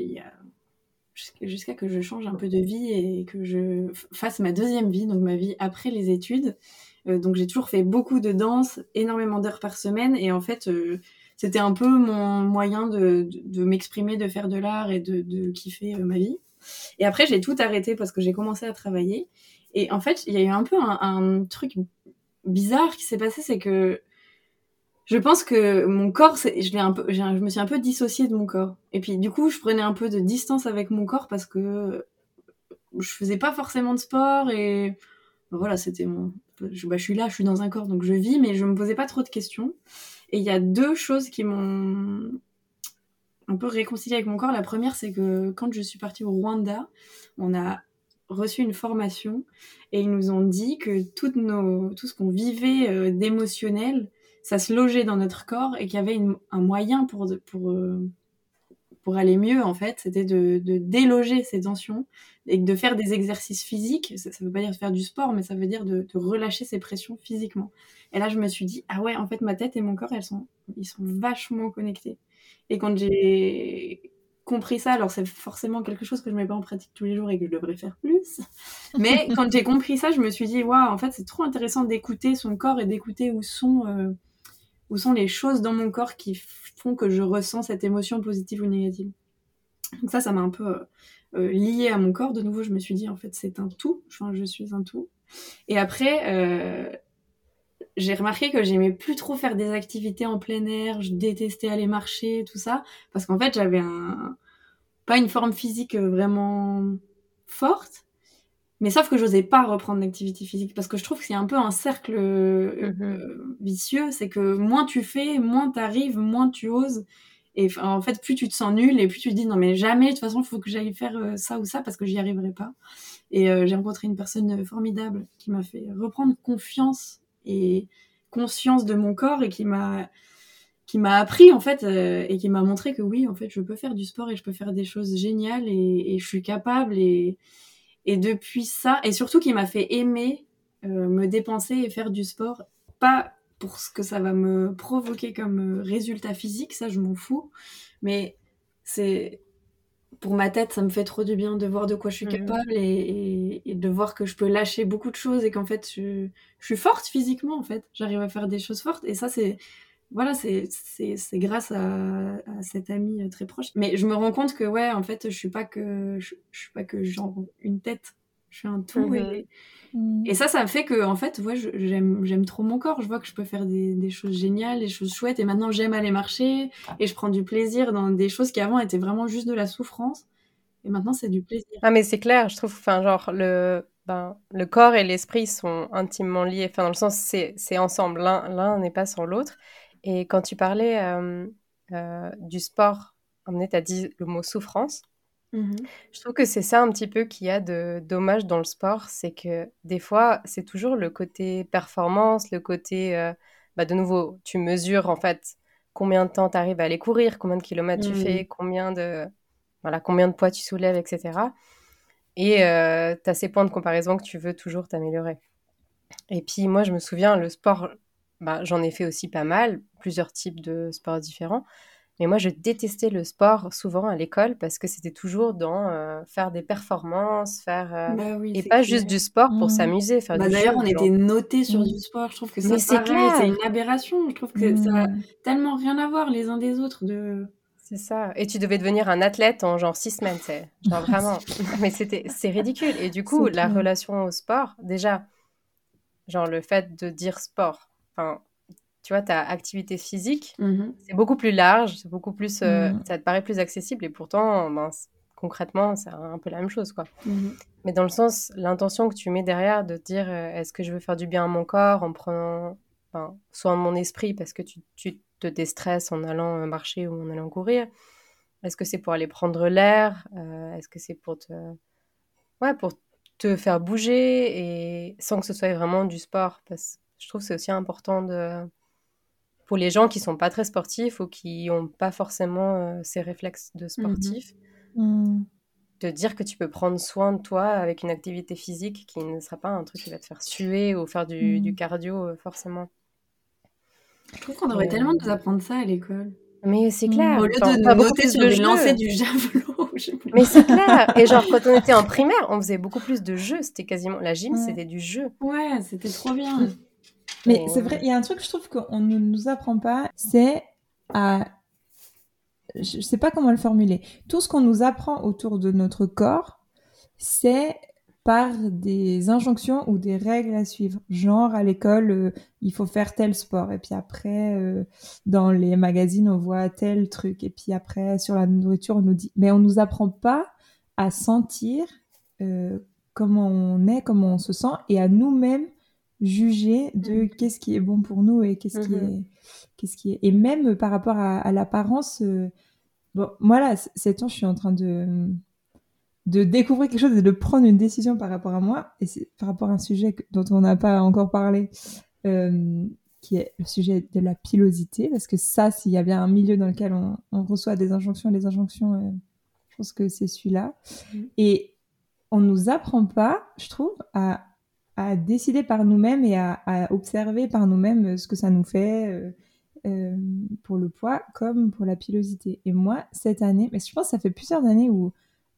jusqu'à que je change un peu de vie et que je fasse ma deuxième vie, donc ma vie après les études. Euh, donc j'ai toujours fait beaucoup de danse, énormément d'heures par semaine, et en fait euh, c'était un peu mon moyen de, de, m'exprimer, de faire de l'art et de, de kiffer ma vie. Et après j'ai tout arrêté parce que j'ai commencé à travailler. Et en fait il y a eu un peu un, truc bizarre qui s'est passé, c'est que je pense que mon corps, je, un peu, je me suis un peu dissociée de mon corps. Et puis du coup, je prenais un peu de distance avec mon corps parce que je faisais pas forcément de sport et voilà, c'était mon, je, bah, je, suis là, je suis dans un corps, donc je vis, mais je me posais pas trop de questions. Et il y a deux choses qui m'ont un peu réconcilié avec mon corps. La première, c'est que quand je suis partie au Rwanda, on a reçu une formation et ils nous ont dit que nos, tout ce qu'on vivait euh, d'émotionnel, ça se logeait dans notre corps et qu'il y avait un moyen pour, pour, euh, pour aller mieux, en fait, c'était de, de, déloger ces tensions et de faire des exercices physiques. Ça, ne veut pas dire faire du sport, mais ça veut dire de, de, relâcher ces pressions physiquement. Et là, je me suis dit, ah ouais, en fait, ma tête et mon corps, elles sont, ils sont vachement connectés. Et quand j'ai compris ça, alors c'est forcément quelque chose que je mets pas en pratique tous les jours et que je devrais faire plus. Mais quand j'ai compris ça, je me suis dit, waouh, en fait, c'est trop intéressant d'écouter son corps et d'écouter où sont, euh, où sont les choses dans mon corps qui font que je ressens cette émotion positive ou négative. Donc ça, ça m'a un peu euh, euh, lié à mon corps. De nouveau, je me suis dit, en fait, c'est un tout. Enfin, je suis un tout. Et après, euh, j'ai remarqué que j'aimais plus trop faire des activités en plein air. Je détestais aller marcher, tout ça. Parce qu'en fait, j'avais un... pas une forme physique vraiment forte. Mais sauf que j'osais pas reprendre l'activité physique parce que je trouve que c'est un peu un cercle euh, mhm. euh, vicieux. C'est que moins tu fais, moins tu arrives, moins tu oses. Et en fait, plus tu te sens nul et plus tu te dis non mais jamais, de toute façon, il faut que j'aille faire euh, ça ou ça parce que j'y arriverai pas. Et j'ai rencontré une personne formidable qui m'a fait reprendre confiance et conscience de mon corps et qui m'a qui m'a appris en fait et qui m'a montré que oui en fait je peux faire du sport et je peux faire des choses géniales et, et je suis capable et et depuis ça, et surtout qui m'a fait aimer euh, me dépenser et faire du sport, pas pour ce que ça va me provoquer comme euh, résultat physique, ça je m'en fous, mais c'est pour ma tête, ça me fait trop du bien de voir de quoi je suis mmh. capable et, de voir que je peux lâcher beaucoup de choses et qu'en fait je, je, suis forte physiquement en fait, j'arrive à faire des choses fortes et ça c'est voilà, c'est grâce à, à, cet ami euh, très proche. Mais je me rends compte que, ouais, en fait, je suis pas que, je, suis pas que genre une tête. Je suis un tout. et, mmh. et, ça, ça fait que, en fait, ouais, j'aime trop mon corps. Je vois que je peux faire des, des, choses géniales, des choses chouettes. Et maintenant, j'aime aller marcher. Et je prends du plaisir dans des choses qui avant étaient vraiment juste de la souffrance. Et maintenant, c'est du plaisir. Ah, mais c'est clair, je trouve, enfin, genre, le, ben, le corps et l'esprit sont intimement liés. Enfin, dans le sens, c'est ensemble. L'un n'est pas sans l'autre. Et quand tu parlais euh, euh, du sport, tu as dit le mot souffrance. Mmh Je trouve que c'est ça un petit peu qu'il y a de dommage dans le sport, c'est que des fois, c'est toujours le côté performance, le côté, euh, bah, de nouveau, tu mesures en fait combien de temps tu arrives à aller courir, combien de kilomètres tu mmh fais, combien de, voilà, combien de poids tu soulèves, etc. Et tu as ces points de comparaison que tu veux toujours t'améliorer. Et puis moi, je me souviens, le sport, bah, j'en ai fait aussi pas mal, plusieurs types de sports différents. Mais moi, je détestais le sport souvent à l'école parce que c'était toujours dans euh, faire des performances, faire euh, bah et pas juste du sport pour mmh. s'amuser. Bah, D'ailleurs, on était notés sur mmh. du sport. Je trouve que c'est c'est une aberration. Je trouve que ça a mmh. tellement rien à voir les uns des autres. De... C'est ça. Et tu devais devenir un athlète en genre six semaines, c'est genre vraiment. Mais c'était c'est ridicule. Et du coup, la relation au sport, déjà, genre le fait de dire sport enfin, tu vois, ta activité physique, mmh c'est beaucoup plus large, c'est beaucoup plus, euh, mmh. ça te paraît plus accessible et pourtant, ben, concrètement, c'est un peu la même chose, quoi. Mmh Mais dans le sens, l'intention que tu mets derrière de dire, euh, est-ce que je veux faire du bien à mon corps en prenant enfin, soin de mon esprit parce que tu, tu te déstresses en allant euh, marcher ou en allant courir Est-ce que c'est pour aller prendre l'air Est-ce que c'est pour te, ouais, pour te faire bouger et sans que ce soit vraiment du sport. Parce que je trouve que c'est aussi important de, pour les gens qui sont pas très sportifs ou qui n'ont pas forcément euh, ces réflexes de sportif, Mm. de dire que tu peux prendre soin de toi avec une activité physique qui ne sera pas un truc qui va te faire suer ou faire du, Mm. du cardio euh, forcément. Je trouve qu'on devrait Euh, tellement nous apprendre ça à l'école. Mais c'est clair. Au lieu Enfin, de pas nous noter sur jeux. lancers du javelot. Mais c'est clair. Et genre, quand on était en primaire, on faisait beaucoup plus de jeux. C'était quasiment. La gym, Ouais. c'était du jeu. Ouais, c'était trop bien. Mais c'est vrai, il y a un truc que je trouve qu'on ne nous apprend pas, c'est à... Je sais pas comment le formuler. Tout ce qu'on nous apprend autour de notre corps, c'est par des injonctions ou des règles à suivre. Genre, à l'école, euh, il faut faire tel sport. Et puis après, euh, dans les magazines, on voit tel truc. Et puis après, sur la nourriture, on nous dit... Mais on nous apprend pas à sentir euh, comment on est, comment on se sent, et à nous-mêmes juger de qu'est-ce qui est bon pour nous et qu'est-ce qui Mhm. est qu'est-ce qui est et même par rapport à, à l'apparence euh, bon moi là c- ces temps je suis en train de de découvrir quelque chose et de prendre une décision par rapport à moi et c'est par rapport à un sujet que- dont on n'a pas encore parlé euh, qui est le sujet de la pilosité parce que ça s'il y a bien un milieu dans lequel on, on reçoit des injonctions des injonctions euh, je pense que c'est celui-là Mhm. et on nous apprend pas je trouve à à décider par nous-mêmes et à, à observer par nous-mêmes euh, ce que ça nous fait euh, euh, pour le poids comme pour la pilosité. Et moi, cette année, mais je pense que ça fait plusieurs années où,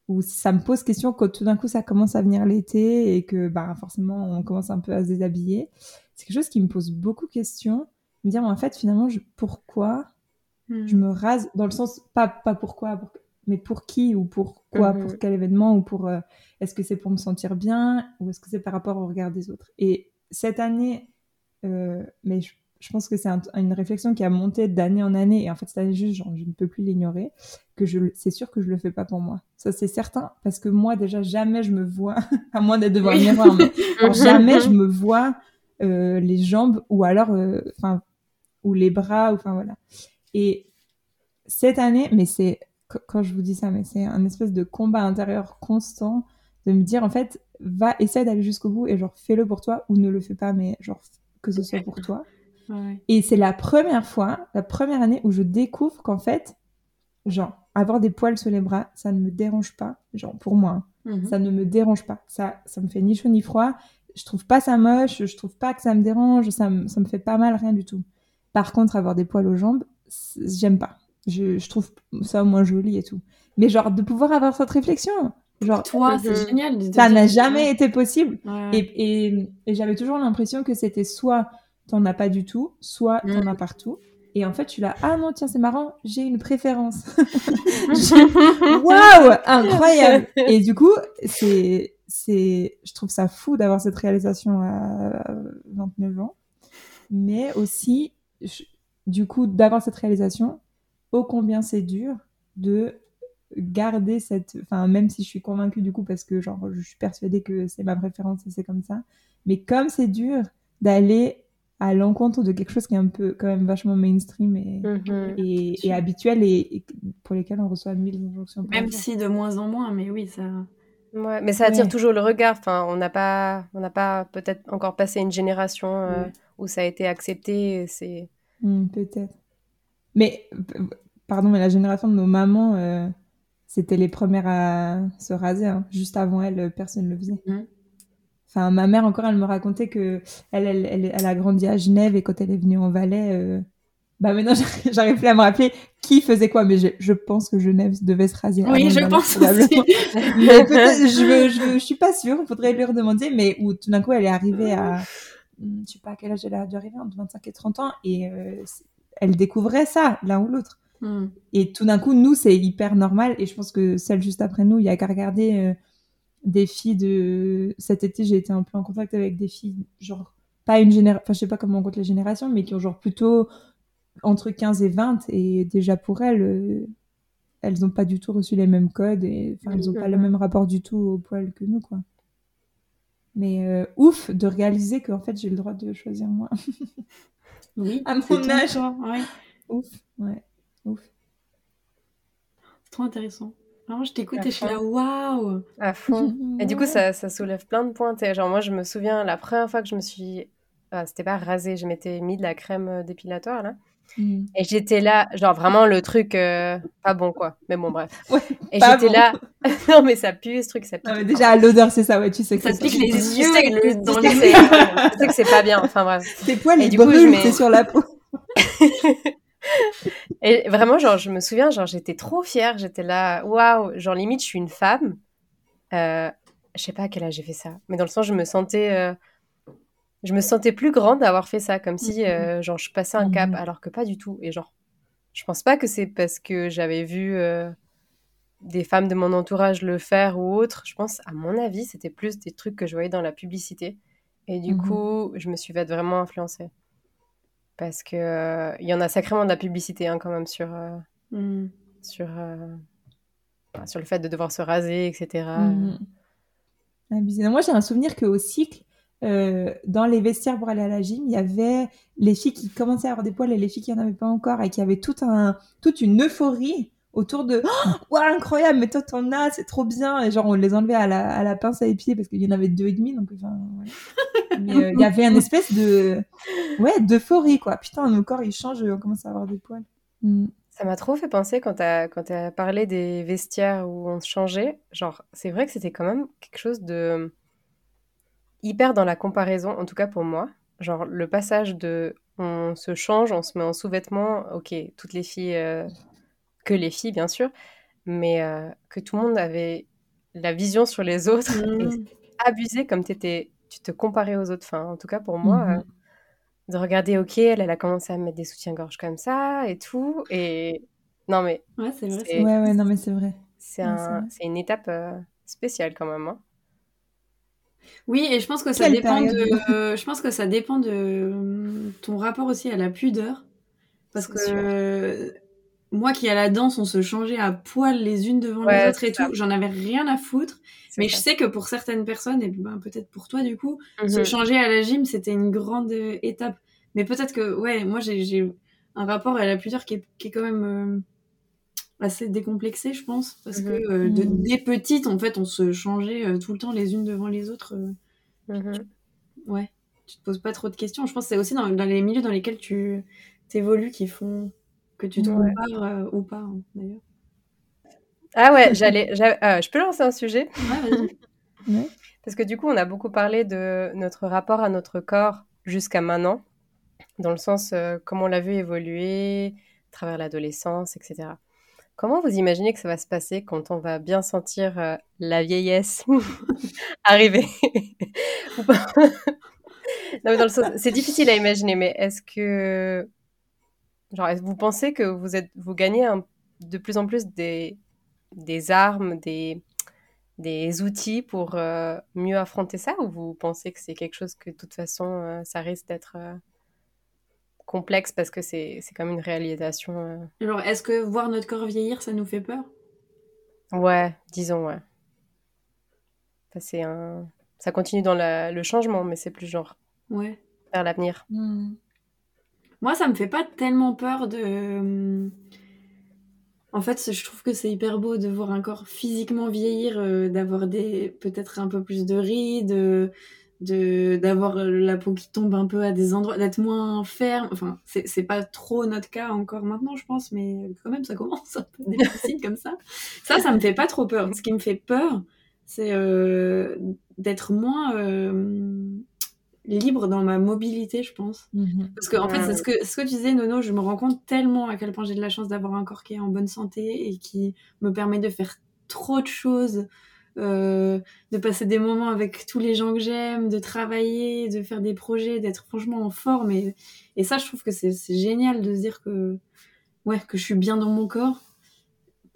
où ça me pose question quand tout d'un coup ça commence à venir l'été et que bah, forcément on commence un peu à se déshabiller. C'est quelque chose qui me pose beaucoup de questions. Me dire, en fait, finalement, je, pourquoi Hmm. je me rase dans le sens pas pas pourquoi pour- mais pour qui ou pourquoi Mhm. pour quel événement ou pour euh, est-ce que c'est pour me sentir bien ou est-ce que c'est par rapport au regard des autres? Et cette année euh, mais je, je pense que c'est un- une réflexion qui a monté d'année en année et en fait cette année juste genre, je ne peux plus l'ignorer que je c'est sûr que je le fais pas pour moi. Ça c'est certain parce que moi déjà jamais je me vois à moins d'être devant un miroir mais alors, jamais je me vois euh, les jambes ou alors enfin ou les bras ou enfin voilà. Et cette année mais c'est quand je vous dis ça mais c'est un espèce de combat intérieur constant de me dire en fait va essaie d'aller jusqu'au bout et genre fais-le pour toi ou ne le fais pas mais genre que ce soit pour toi Ouais. et c'est la première fois la première année où je découvre qu'en fait genre avoir des poils sur les bras ça ne me dérange pas genre pour moi hein Mhm. ça ne me dérange pas. Ça, ça me fait ni chaud ni froid. Je trouve pas ça moche, je trouve pas que ça me dérange, ça me, ça me fait pas mal, rien du tout. Par contre, avoir des poils aux jambes, j'aime pas. Je, je trouve ça moins joli et tout. Mais genre, de pouvoir avoir cette réflexion, genre, Toi, c'est Mhm. génial. ça n'a jamais été possible. Ouais. Et, et, et j'avais toujours l'impression que c'était soit t'en as pas du tout, soit t'en Mm. as partout. Et en fait, tu l'as, ah non, tiens, c'est marrant, j'ai une préférence. Waouh, incroyable. Et du coup, c'est, c'est, je trouve ça fou d'avoir cette réalisation à 29 ans, mais aussi, je- du coup, d'avoir cette réalisation, ô combien c'est dur de garder cette, enfin, même si je suis convaincue du coup, parce que genre, je suis persuadée que c'est ma préférence et c'est comme ça, mais comme c'est dur d'aller à l'encontre de quelque chose qui est un peu quand même vachement mainstream et, Mhm. et, et habituel et, et pour lesquels on reçoit mille injonctions Même si de moins en moins, mais oui, ça. Ouais, mais ça attire Ouais. toujours le regard. Enfin, on n'a pas, on n'a pas peut-être encore passé une génération euh, Ouais. où ça a été accepté. C'est Hmm, peut-être. Mais, pardon, mais la génération de nos mamans, euh, c'était les premières à se raser. hein. Juste avant elles, personne ne le faisait. Mhm. Enfin, ma mère encore, elle me racontait que elle, elle, elle, elle a grandi à Genève et quand elle est venue en Valais, euh, bah maintenant j'arrive- plus à me rappeler qui faisait quoi, mais je, je pense que Genève devait se raser. Oui, je Valais, pense aussi. Mais je, je, suis pas sûre, il faudrait lui redemander, mais où tout d'un coup elle est arrivée à, je sais pas à quel âge elle a dû arriver, entre 25 et 30 ans, et euh, elle découvrait ça, l'un ou l'autre. Hmm. Et tout d'un coup, nous, c'est hyper normal, et je pense que celle juste après nous, il y a qu'à regarder euh, des filles de... Cet été, j'ai été un peu en contact avec des filles, genre, pas une génération, enfin je sais pas comment on compte les générations, mais qui ont genre plutôt entre 15 et 20, et déjà pour elles... euh, elles n'ont pas du tout reçu les mêmes codes et enfin elles n'ont pas le même rapport du tout au poil que nous quoi. Mais euh, ouf de réaliser qu'en fait j'ai le droit de choisir moi. Oui. À mon âge. choix, ouais. ouf, ouais, ouf. C'est trop intéressant. Non, je t'écoute et je suis là, waouh À fond. Et du coup, ça, ça soulève plein de points. Genre, moi, je me souviens, la première fois que je me suis... Ah, c'était pas rasé, je m'étais mis de la crème euh, dépilatoire, là. Mm. Et j'étais là, genre vraiment le truc euh, pas bon quoi. Mais bon bref. et j'étais là, non mais ça pue ce truc, ça pue. déjà à l'odeur c'est ça, ouais, tu sais que ça, ça pique les yeux le, dans les. Je sais que c'est pas bien. Enfin bref. Tes poils ils brûlent, c'est sur la peau. et vraiment genre je me souviens genre j'étais trop fière, j'étais là, waouh, genre limite je suis une femme. Euh, je sais pas à quel âge j'ai fait ça, mais dans le sens je me sentais euh, je me sentais plus grande d'avoir fait ça, comme si, euh, genre, je passais un cap, mhm. alors que pas du tout. Et genre, je pense pas que c'est parce que j'avais vu euh, des femmes de mon entourage le faire ou autre. Je pense, à mon avis, c'était plus des trucs que je voyais dans la publicité. Et du mhm. coup, je me suis fait vraiment influencer. Parce que euh, il y en a sacrément de la publicité, hein, quand même, sur, sur, sur le fait de devoir se raser, etc. Moi, j'ai un souvenir qu'au cycle, euh, dans les vestiaires pour aller à la gym, il y avait les filles qui commençaient à avoir des poils et les filles qui en avaient pas encore et qui avaient tout un, toute une euphorie autour de oh, incroyable mais toi t'en as c'est trop bien et genre on les enlevait à la, à la pince à épier parce qu'il y en avait deux et demi donc enfin mais euh, il y avait une espèce de ouais d'euphorie quoi putain nos corps ils changent on commence à avoir des poils mm. Ça m'a trop fait penser quand tu quand as parlé des vestiaires où on se changeait. Genre, c'est vrai que c'était quand même quelque chose de hyper dans la comparaison, en tout cas pour moi. Genre le passage de on se change, on se met en sous-vêtements, ok, toutes les filles, euh, que les filles bien sûr, mais euh, que tout le monde avait la vision sur les autres mmh. abusé comme étais, tu te comparais aux autres. Enfin, en tout cas pour moi, mmh. euh, de regarder, ok, elle, elle a commencé à mettre des soutiens-gorge comme ça et tout, et non mais ouais, c'est vrai. Ouais, ouais, non mais c'est vrai. C'est un, une étape spéciale quand même. Hein. Oui, et je pense que ça dépend de, je pense que ça dépend de ton rapport aussi à la pudeur, parce que moi qui à la danse, on se changeait à poil les unes devant les autres et tout, j'en avais rien à foutre. Mais je sais que pour certaines personnes et ben, peut-être pour toi du coup, se mhm. changer à la gym, c'était une grande euh, étape. Mais peut-être que ouais, moi j'ai un rapport à la pudeur qui est, qui est quand même euh, assez décomplexé, je pense, parce que mhm. euh, de, mhm. dès petite, en fait, on se changeait euh, tout le temps les unes devant les autres. Euh. Mhm. Ouais, tu te poses pas trop de questions. Je pense que c'est aussi dans, les milieux dans lesquels tu évolues qui font que tu te compares ou pas, hein, d'ailleurs. Ah ouais, j'allais, je peux lancer un sujet? Ouais, Parce que du coup, on a beaucoup parlé de notre rapport à notre corps jusqu'à maintenant, dans le sens comment on l'a vu évoluer à travers l'adolescence, etc. Comment vous imaginez que ça va se passer quand on va bien sentir euh, la vieillesse arriver? C'est difficile à imaginer, mais est-ce que, genre, vous pensez que vous êtes, vous gagnez de plus en plus des, des armes, des, des outils pour euh, mieux affronter ça, ou vous pensez que c'est quelque chose que de toute façon, euh, ça risque d'être complexe parce que c'est quand même une réalisation. Euh. Alors, est-ce que voir notre corps vieillir, ça nous fait peur? Ouais, disons, ouais. c'est un... Ça continue dans le changement, mais c'est plus genre ouais. vers l'avenir. Hmm. Moi, ça me fait pas tellement peur de. En fait, je trouve que c'est hyper beau de voir un corps physiquement vieillir, euh, d'avoir des peut-être un peu plus de rides, de d'avoir la peau qui tombe un peu à des endroits, d'être moins ferme. Enfin, c'est pas trop notre cas encore maintenant, je pense, mais quand même, ça commence un peu difficile comme ça. Ça, ça me fait pas trop peur. Ce qui me fait peur, c'est euh, d'être moins euh, libre dans ma mobilité, je pense. Mm-hmm. Parce que en fait, c'est ce que, ce que tu disais, Nono, je me rends compte tellement à quel point j'ai de la chance d'avoir un corps qui est en bonne santé et qui me permet de faire trop de choses euh, de passer des moments avec tous les gens que j'aime, de travailler, de faire des projets, d'être franchement en forme. Et, et ça, je trouve que c'est génial de se dire que, ouais, que je suis bien dans mon corps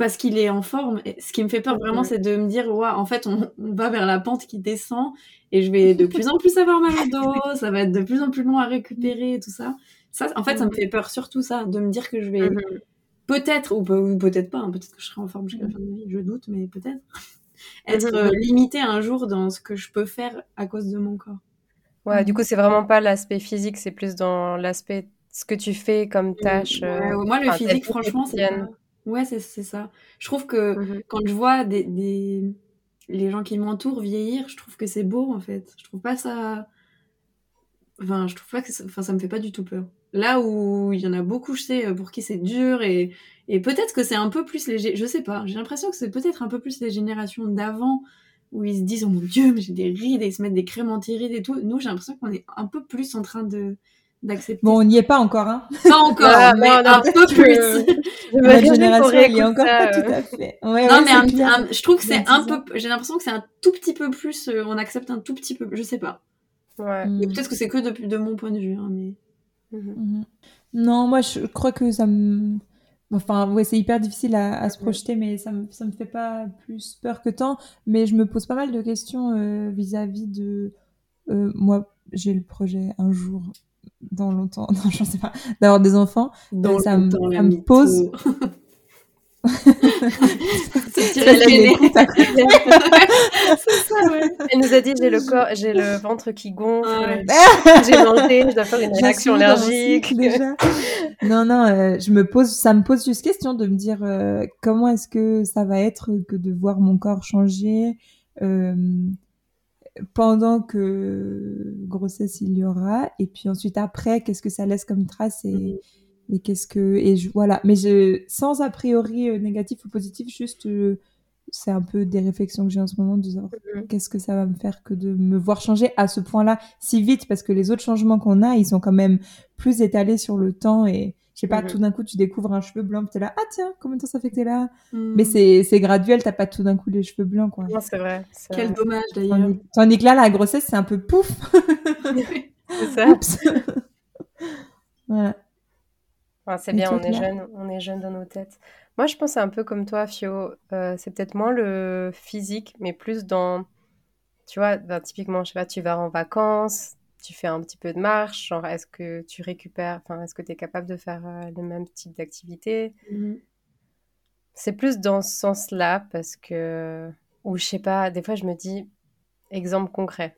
parce qu'il est en forme. Et ce qui me fait peur vraiment, c'est de me dire, ouais, en fait, on, va vers la pente qui descend et je vais de plus en plus avoir mal au dos, ça va être de plus en plus long à récupérer et tout ça. Ça, en fait, ça me fait peur surtout ça, de me dire que je vais mhm. peut-être, ou, peut-être pas, hein, peut-être que je serai en forme jusqu'à la fin de ma vie, je doute, mais peut-être être euh, limité un jour dans ce que je peux faire à cause de mon corps. Ouais, du coup, c'est vraiment pas l'aspect physique, c'est plus dans l'aspect ce que tu fais comme tâche. Euh, moi, le physique, franchement, c'est. Ouais, c'est ça. Je trouve que mmh quand je vois des, des... les gens qui m'entourent vieillir, je trouve que c'est beau en fait. Je trouve pas ça. Enfin, je trouve pas que ça... Enfin, ça me fait pas du tout peur. Là où il y en a beaucoup, je sais, pour qui c'est dur et, et peut-être que c'est un peu plus léger. Je sais pas. J'ai l'impression que c'est peut-être un peu plus les générations d'avant où ils se disent oh mon dieu, mais j'ai des rides et ils se mettent des crèmes anti-rides et tout. Nous, j'ai l'impression qu'on est un peu plus en train de d'accepter. Bon, on n'y est pas encore, hein. Pas encore, ah, mais un peu plus. La génération, elle est encore pas tout à fait. Ouais, non, mais je trouve que c'est un peu. J'ai l'impression que c'est un tout petit peu plus. Euh, on accepte un tout petit peu. Je sais pas. Ouais. Et peut-être que c'est que de, de mon point de vue, hein, mais. Mhm. Mhm. Non, moi, je crois que ça me. Enfin, ouais, c'est hyper difficile à, à se projeter, mais ça me, ça me fait pas plus peur que tant. Mais je me pose pas mal de questions euh, vis-à-vis de. Euh, moi, j'ai le projet un jour dans longtemps, non, je sais pas, d'avoir des enfants. Dans ça, me, ça me pose. c'est ça, ouais. Elle nous a dit j'ai le corps, j'ai le ventre qui gonfle, j'ai mangé, je dois faire une réaction allergique. Déjà. non, non, euh, je me pose, ça me pose juste question de me dire euh, comment est-ce que ça va être que de voir mon corps changer. Euh, pendant que grossesse il y aura et puis ensuite après qu'est-ce que ça laisse comme trace et, mm. Et qu'est-ce que et je, voilà mais je sans a priori euh, négatif ou positif juste euh, c'est un peu des réflexions que j'ai en ce moment de savoir mm. qu'est-ce que ça va me faire que de me voir changer à ce point-là si vite parce que les autres changements qu'on a ils sont quand même plus étalés sur le temps et je sais pas, mhm. tout d'un coup, tu découvres un cheveu blanc, tu es là, ah tiens, combien de temps ça fait que t'es là? Hmm. Mais c'est graduel, t'as pas tout d'un coup les cheveux blancs, quoi. Non, c'est vrai. Quel dommage, d'ailleurs. Tandis que là, la grossesse, c'est un peu pouf C'est ça. voilà. C'est bien, on est jeune, on est jeune dans nos têtes. Moi, je pense un peu comme toi, Fio. Euh, c'est peut-être moins le physique, mais plus dans, tu vois, ben, typiquement, je sais pas, tu vas en vacances, tu fais un petit peu de marche Genre, est-ce que tu récupères, enfin, est-ce que tu es capable de faire euh, le même type d'activité? Mmh C'est plus dans ce sens-là parce que, ou je sais pas, des fois je me dis, exemple concret.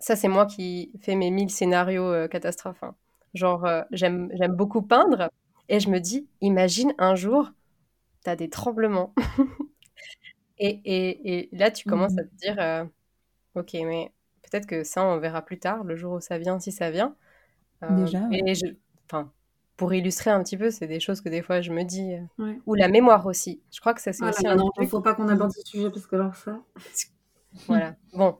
Ça, c'est moi qui fais mes 1000 scénarios euh, catastrophes. Hein. Genre, euh, j'aime beaucoup peindre et je me dis, imagine un jour, tu as des tremblements. et, et, et, là, tu commences mmh à te dire, ok, mais Peut-être que ça, on verra plus tard, le jour où ça vient, si ça vient. Euh, Déjà. Et je, pour illustrer un petit peu, c'est des choses que des fois je me dis. Euh, ou la mémoire aussi. Je crois que ça, c'est aussi. il ne faut pas qu'on aborde ce sujet parce que alors ça. voilà. Bon.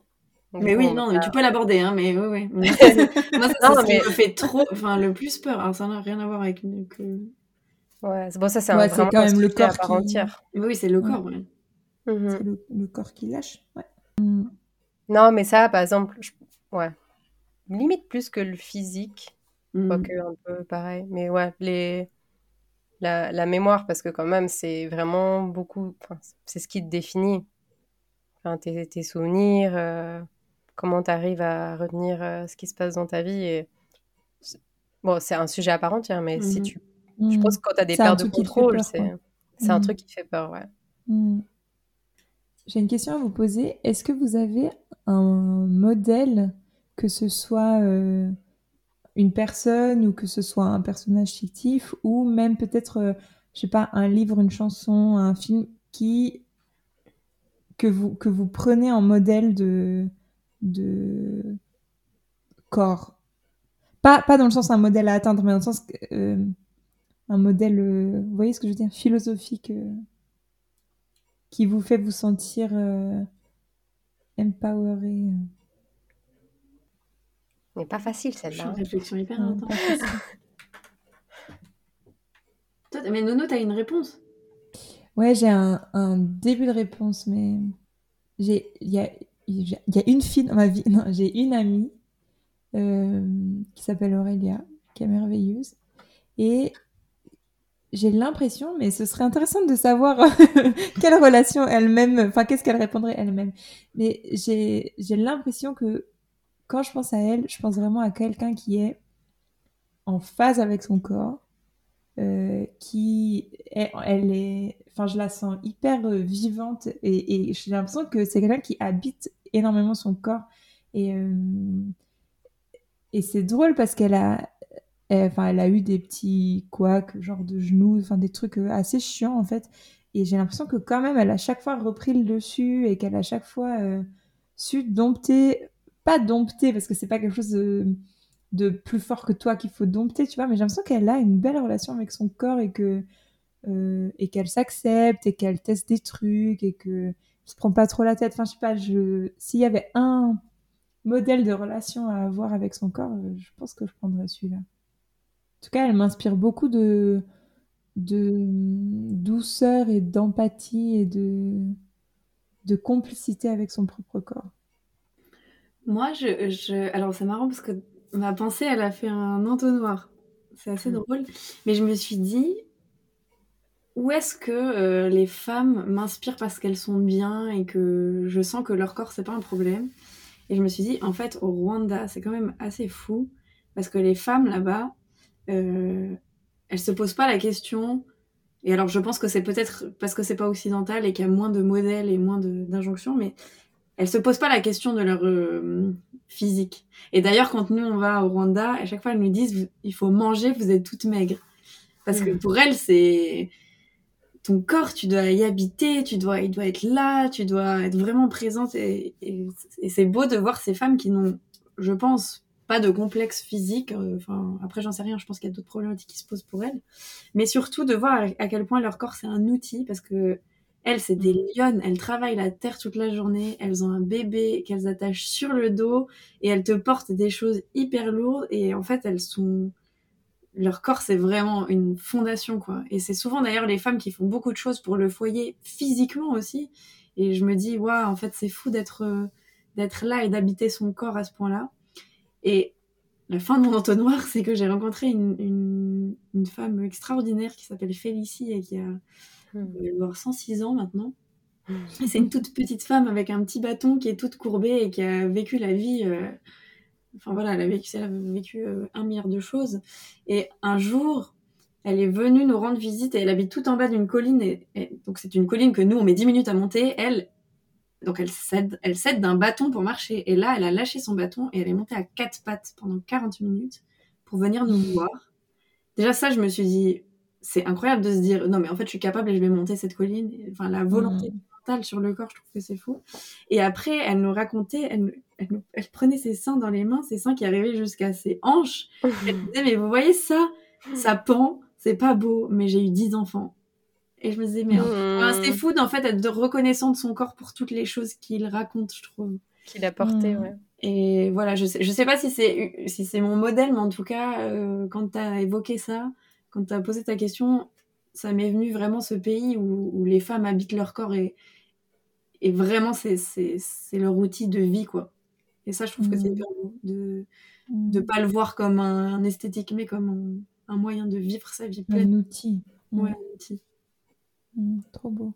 Mais oui, non, tu peux l'aborder, hein, mais oui, oui. Moi, ça, ça, me fait trop, enfin, le plus peur. Alors, ça n'a rien à voir avec que. Ouais, bon, ça, c'est ouais, quand même le corps qui... entière. Oui, c'est le corps, ouais. Mhm. C'est le, corps qui lâche, ouais. Mm. Non, mais ça, par exemple, ouais, limite plus que le physique, mmh. quoique un peu pareil. Mais ouais, les... la, la mémoire, parce que quand même, c'est vraiment beaucoup, c'est ce qui te définit. Enfin, tes, tes souvenirs, euh, comment tu arrives à retenir euh, ce qui se passe dans ta vie. Et... Bon, c'est un sujet à part entière, mais si mmh. tu. Je pense que quand tu as des pertes de contrôle, c'est un mmh. truc qui fait peur, ouais. J'ai une question à vous poser. Est-ce que vous avez un modèle, que ce soit euh, une personne ou que ce soit un personnage fictif ou même peut-être, euh, je sais pas, un livre, une chanson, un film qui que vous que vous prenez en modèle de de corps. Pas pas dans le sens un modèle à atteindre, mais dans le sens euh, un modèle, vous voyez ce que je veux dire, philosophique qui vous fait vous sentir euh, empoweré. Mais pas facile celle-là. Une hein. réflexion hyper intense. mais Nono, t'as une réponse? Ouais, j'ai un, un, début de réponse, mais j'ai il y a, y a, une fille dans ma vie. Non, j'ai une amie euh, qui s'appelle Aurélia, qui est merveilleuse. Et j'ai l'impression, mais ce serait intéressant de savoir quelle relation elle-même, enfin qu'est-ce qu'elle répondrait elle-même. Mais j'ai l'impression que quand je pense à elle, je pense vraiment à quelqu'un qui est en phase avec son corps, euh, qui elle est, enfin je la sens hyper euh, vivante et, j'ai l'impression que c'est quelqu'un qui habite énormément son corps et euh, c'est drôle parce qu'elle a Enfin, elle a eu des petits couacs, genre de genoux, enfin des trucs euh, assez chiants en fait. Et j'ai l'impression que quand même, elle a chaque fois repris le dessus et qu'elle a chaque fois su dompter, pas dompter parce que c'est pas quelque chose de, plus fort que toi qu'il faut dompter, tu vois. Mais j'ai l'impression qu'elle a une belle relation avec son corps et que euh, et qu'elle s'accepte et qu'elle teste des trucs et que se prend pas trop la tête. Enfin, je sais pas. Je s'il y avait un modèle de relation à avoir avec son corps, je pense que je prendrais celui-là. En tout cas, elle m'inspire beaucoup de, de douceur et d'empathie et de, de complicité avec son propre corps. Moi, je, je... alors c'est marrant parce que ma pensée, elle a fait un entonnoir. C'est assez mm. drôle. Mais je me suis dit, où est-ce que euh, les femmes m'inspirent parce qu'elles sont bien et que je sens que leur corps, c'est pas un problème? Et je me suis dit, en fait, au Rwanda, c'est quand même assez fou parce que les femmes là-bas, euh, elle se pose pas la question. Et alors, je pense que c'est peut-être parce que c'est pas occidental et qu'il y a moins de modèles et moins d'injonctions, mais elle se pose pas la question de leur euh, physique. Et d'ailleurs, quand nous on va au Rwanda, à chaque fois elles nous disent il faut manger, vous êtes toutes maigres. Parce que mm. pour elles, c'est ton corps, tu dois y habiter, tu dois, il doit être là, tu dois être vraiment présente. Et, et c'est beau de voir ces femmes qui n'ont, je pense, pas de complexe physique. Euh, enfin, après, j'en sais rien. Je pense qu'il y a d'autres problématiques qui se posent pour elles. Mais surtout de voir à quel point leur corps c'est un outil parce que elles, c'est des mm. lionnes. Elles travaillent la terre toute la journée. Elles ont un bébé qu'elles attachent sur le dos et elles te portent des choses hyper lourdes. Et en fait, elles sont leur corps, c'est vraiment une fondation, quoi. Et c'est souvent d'ailleurs les femmes qui font beaucoup de choses pour le foyer physiquement aussi. Et je me dis, waouh, en fait, c'est fou d'être euh, d'être là et d'habiter son corps à ce point-là. Et la fin de mon entonnoir, c'est que j'ai rencontré une, une, femme extraordinaire qui s'appelle Félicie et qui a mmh. 106 ans maintenant. Hmm. C'est une toute petite femme avec un petit bâton qui est toute courbée et qui a vécu la vie. Euh, enfin voilà, elle a vécu, elle a vécu euh, un milliard de choses. Et un jour, elle est venue nous rendre visite et elle habite tout en bas d'une colline. Et, donc c'est une colline que nous on met 10 minutes à monter. Elle, donc elle cède, elle cède d'un bâton pour marcher. Et là, elle a lâché son bâton et elle est montée à quatre pattes pendant 40 minutes pour venir nous voir. Déjà ça, je me suis dit, c'est incroyable de se dire, non mais en fait, je suis capable et je vais monter cette colline. Enfin, la volonté mmh. mentale sur le corps, je trouve que c'est fou. Et après, elle nous racontait, elle, elle, prenait ses seins dans les mains, ses seins qui arrivaient jusqu'à ses hanches. Elle disait, mais vous voyez ça, ça pend, c'est pas beau, mais j'ai eu 10 enfants. Et je me disais, mais mmh. c'est fou d'en fait être reconnaissant de son corps pour toutes les choses qu'il raconte, je trouve. Qu'il a porté, mmh. ouais. Et voilà, je sais, je sais pas si c'est si c'est mon modèle, mais en tout cas, euh, quand tu as évoqué ça, quand tu as posé ta question, ça m'est venu vraiment ce pays où, où, les femmes habitent leur corps et, et vraiment c'est leur outil de vie, quoi. Et ça, je trouve que c'est bien mmh. de ne pas le voir comme un, esthétique, mais comme un, moyen de vivre sa vie pleine. Un outil. Ouais, un outil. Mmh, trop beau.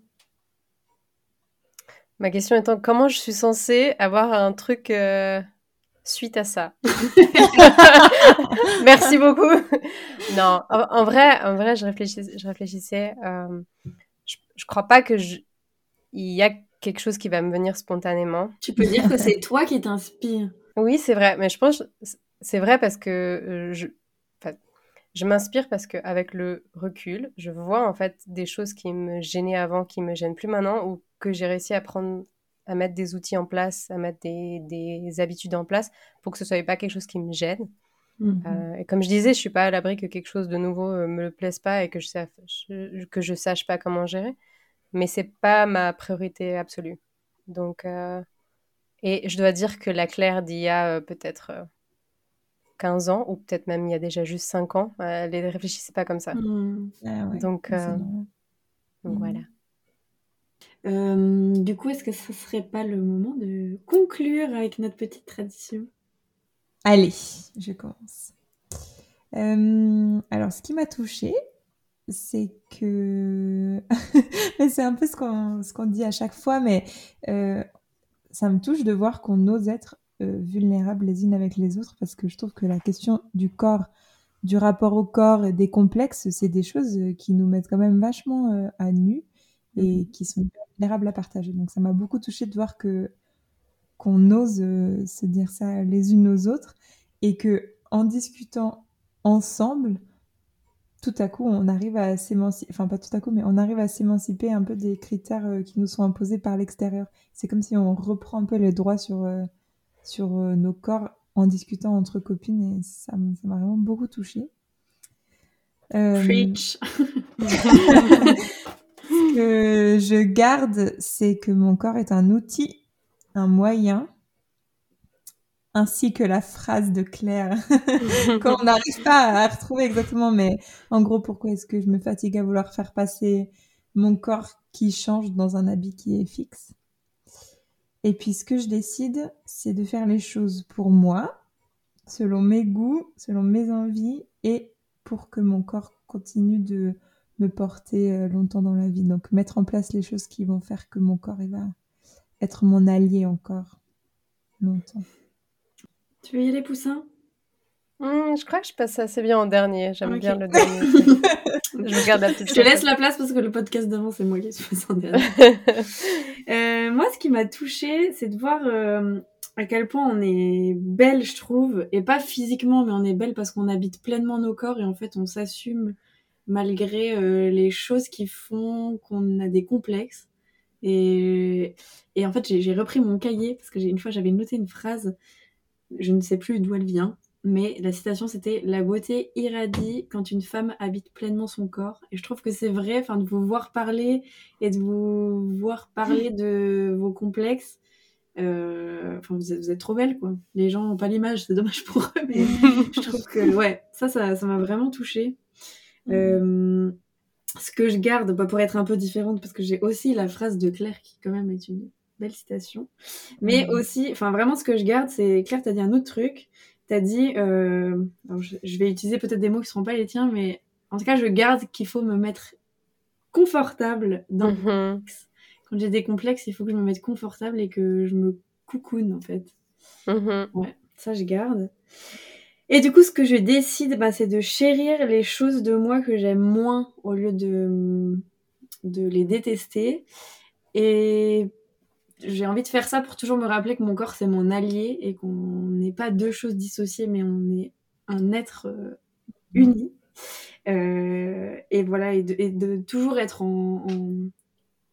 Ma question étant, comment je suis censée avoir un truc euh, suite à ça? Merci beaucoup. non, en, vrai, en vrai, je réfléchissais. Je, réfléchissais, euh, je, crois pas que je... il y a quelque chose qui va me venir spontanément. Tu peux dire que c'est toi qui t'inspire. Oui, c'est vrai, mais je pense c'est vrai parce que euh, je, je m'inspire parce qu'avec le recul, je vois en fait des choses qui me gênaient avant, qui me gênent plus maintenant, ou que j'ai réussi à prendre, à mettre des outils en place, à mettre des, des habitudes en place pour que ce soit pas quelque chose qui me gêne. Mhm. Euh, et comme je disais, je suis pas à l'abri que quelque chose de nouveau euh, me le plaise pas et que je, sache, que je sache pas comment gérer. Mais c'est pas ma priorité absolue. Donc, euh, et je dois dire que la Claire d'il y a peut-être 15 ans, ou peut-être même il y a déjà juste 5 ans, elle ne réfléchissait pas comme ça. Mmh. Ah donc, euh, donc, voilà. Mmh. Euh, du coup, est-ce que ce serait pas le moment de conclure avec notre petite tradition? Allez, je commence. Euh, alors, ce qui m'a touchée, c'est que c'est un peu ce qu'on ce qu'on dit à chaque fois, mais ça me touche de voir qu'on ose être euh, vulnérables les unes avec les autres parce que je trouve que la question du corps, du rapport au corps et des complexes, c'est des choses euh, qui nous mettent quand même vachement euh, à nu et mhm. qui sont vulnérables à partager. Donc ça m'a beaucoup touché de voir que qu'on ose se dire ça les unes aux autres et que en discutant ensemble, tout à coup, on arrive à s'émanciper, enfin pas tout à coup, mais on arrive à s'émanciper un peu des critères euh, qui nous sont imposés par l'extérieur. C'est comme si on reprend un peu les droits sur, euh, sur nos corps en discutant entre copines et ça m'a vraiment beaucoup touchée. Preach. Ce que je garde, c'est que mon corps est un outil, un moyen, ainsi que la phrase de Claire, qu'on n'arrive pas à retrouver exactement, mais en gros, pourquoi est-ce que je me fatigue à vouloir faire passer mon corps qui change dans un habit qui est fixe? Et puis, ce que je décide, c'est de faire les choses pour moi, selon mes goûts, selon mes envies, et pour que mon corps continue de me porter euh, longtemps dans la vie. Donc mettre en place les choses qui vont faire que mon corps va être mon allié encore longtemps. Tu veux y aller, Poussin? Mmh, Je crois que je passe assez bien en dernier. J'aime bien le dernier. je regarde la petite Je te laisse la place parce que le podcast d'avant, c'est moi qui suis passé en dernier. Euh, moi, ce qui m'a touchée, c'est de voir euh, à quel point on est belle, je trouve, et pas physiquement, mais on est belle parce qu'on habite pleinement nos corps et en fait on s'assume malgré euh, les choses qui font qu'on a des complexes. Et, et en fait, j'ai repris mon cahier parce que une fois j'avais noté une phrase, je ne sais plus d'où elle vient, mais la citation c'était La beauté irradie quand une femme habite pleinement son corps. Et je trouve que c'est vrai, enfin, de vous voir parler et de vous voir parler de vos complexes euh, enfin, vous, êtes, trop belle, quoi. Les gens n'ont pas l'image, c'est dommage pour eux, mais je trouve que, ouais, ça, ça, ça m'a vraiment touchée. Euh, ce que je garde, bah, pour être un peu différente, parce que j'ai aussi la phrase de Claire qui, quand même, est une belle citation. Mais aussi, enfin, vraiment, ce que je garde, c'est Claire, t'as dit un autre truc. T'as dit, euh, je, vais utiliser peut-être des mots qui seront pas les tiens, mais en tout cas, je garde qu'il faut me mettre confortable dans mm quand j'ai des complexes, il faut que je me mette confortable et que je me coucoune en fait. Mm-hmm. Ouais, ça je garde. Et du coup, ce que je décide, bah, c'est de chérir les choses de moi que j'aime moins au lieu de, de les détester. Et j'ai envie de faire ça pour toujours me rappeler que mon corps, c'est mon allié et qu'on n'est pas deux choses dissociées, mais on est un être euh, uni. Euh, et voilà, et de, toujours être en,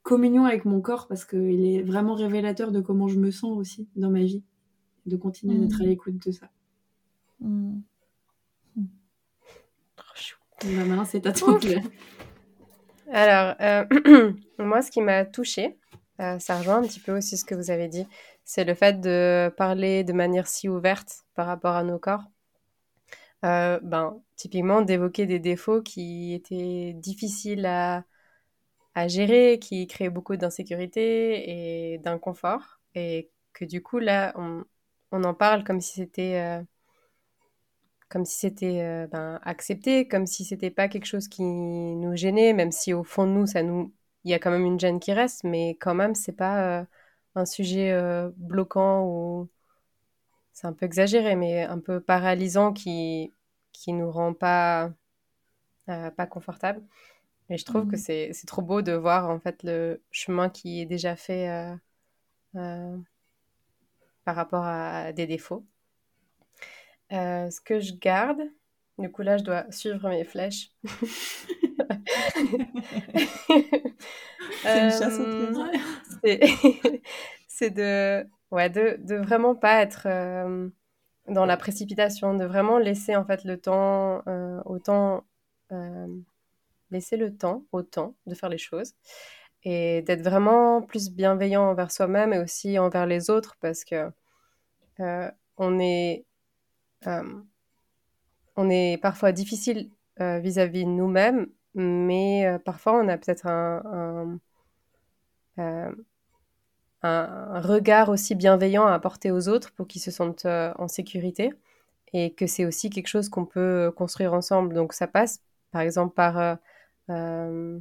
communion avec mon corps parce qu'il est vraiment révélateur de comment je me sens aussi dans ma vie. De continuer d'être à mm. l'écoute de ça. Mm. Chou. Bah, maintenant, c'est à toi. Alors, euh, moi, ce qui m'a touchée, euh, ça rejoint un petit peu aussi ce que vous avez dit, c'est le fait de parler de manière si ouverte par rapport à nos corps. Euh, ben, typiquement, d'évoquer des défauts qui étaient difficiles à, à gérer, qui crée beaucoup d'insécurité et d'inconfort. Et que du coup, là, on, on en parle comme si c'était euh, comme si c'était ben, accepté, comme si c'était pas quelque chose qui nous gênait, même si au fond de nous, ça nous, il y a quand même une gêne qui reste, mais quand même, c'est pas euh, un sujet bloquant ou c'est un peu exagéré, mais un peu paralysant qui qui nous rend pas pas confortable. Et je trouve que mmh. c'est trop beau de voir en fait le chemin qui est déjà fait euh, euh, par rapport à des défauts. Euh, ce que je garde, du coup là je dois suivre mes flèches. c'est de, ouais, de, de vraiment pas être dans la précipitation, de vraiment laisser en fait le temps au temps laisser le temps au temps de faire les choses et d'être vraiment plus bienveillant envers soi-même et aussi envers les autres parce que euh, on est euh, on est parfois difficile euh, vis-à-vis de nous-mêmes mais parfois on a peut-être un, un, un, regard aussi bienveillant à apporter aux autres pour qu'ils se sentent en sécurité et que c'est aussi quelque chose qu'on peut construire ensemble donc ça passe par exemple par euh,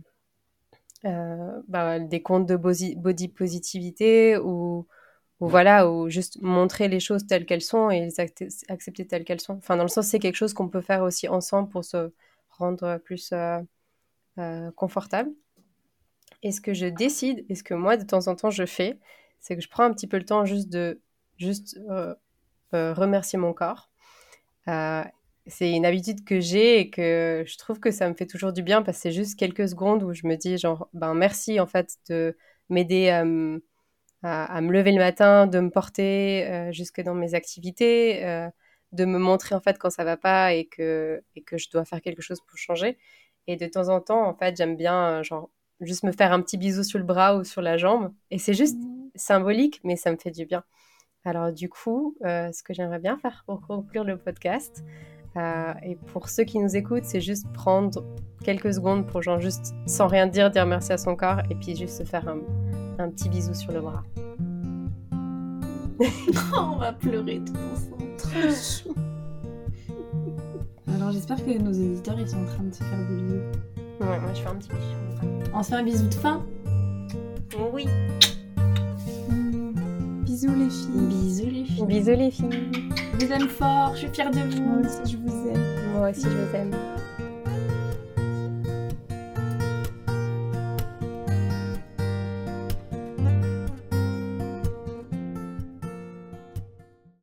euh, bah, des comptes de body positivité ou, ou voilà, ou juste montrer les choses telles qu'elles sont et les accepter telles qu'elles sont. Enfin, dans le sens, c'est quelque chose qu'on peut faire aussi ensemble pour se rendre plus euh, confortable. Et ce que je décide, et ce que moi, de temps en temps, je fais, c'est que je prends un petit peu le temps juste de juste remercier mon corps c'est une habitude que j'ai et que je trouve que ça me fait toujours du bien parce que c'est juste quelques secondes où je me dis genre ben merci en fait de m'aider à, me lever le matin, de me porter euh, jusque dans mes activités, euh, de me montrer en fait quand ça va pas et que et que je dois faire quelque chose pour changer. Et de temps en temps en fait j'aime bien genre juste me faire un petit bisou sur le bras ou sur la jambe et c'est juste mmh. symbolique mais ça me fait du bien. Alors du coup, euh, ce que j'aimerais bien faire pour conclure le podcast, euh, et pour ceux qui nous écoutent, c'est juste prendre quelques secondes pour genre juste sans rien dire, dire merci à son corps et puis juste se faire un, un petit bisou sur le bras. on va pleurer tout ensemble. Alors j'espère que nos éditeurs ils sont en train de se faire des bisous. Ouais, moi je fais un petit bisou. On se fait un bisou de fin Oui. Bisous les filles. Bisous les filles. Bisous les filles. Je vous aime fort, je suis fière de vous. Moi aussi je vous aime. Moi aussi je vous aime.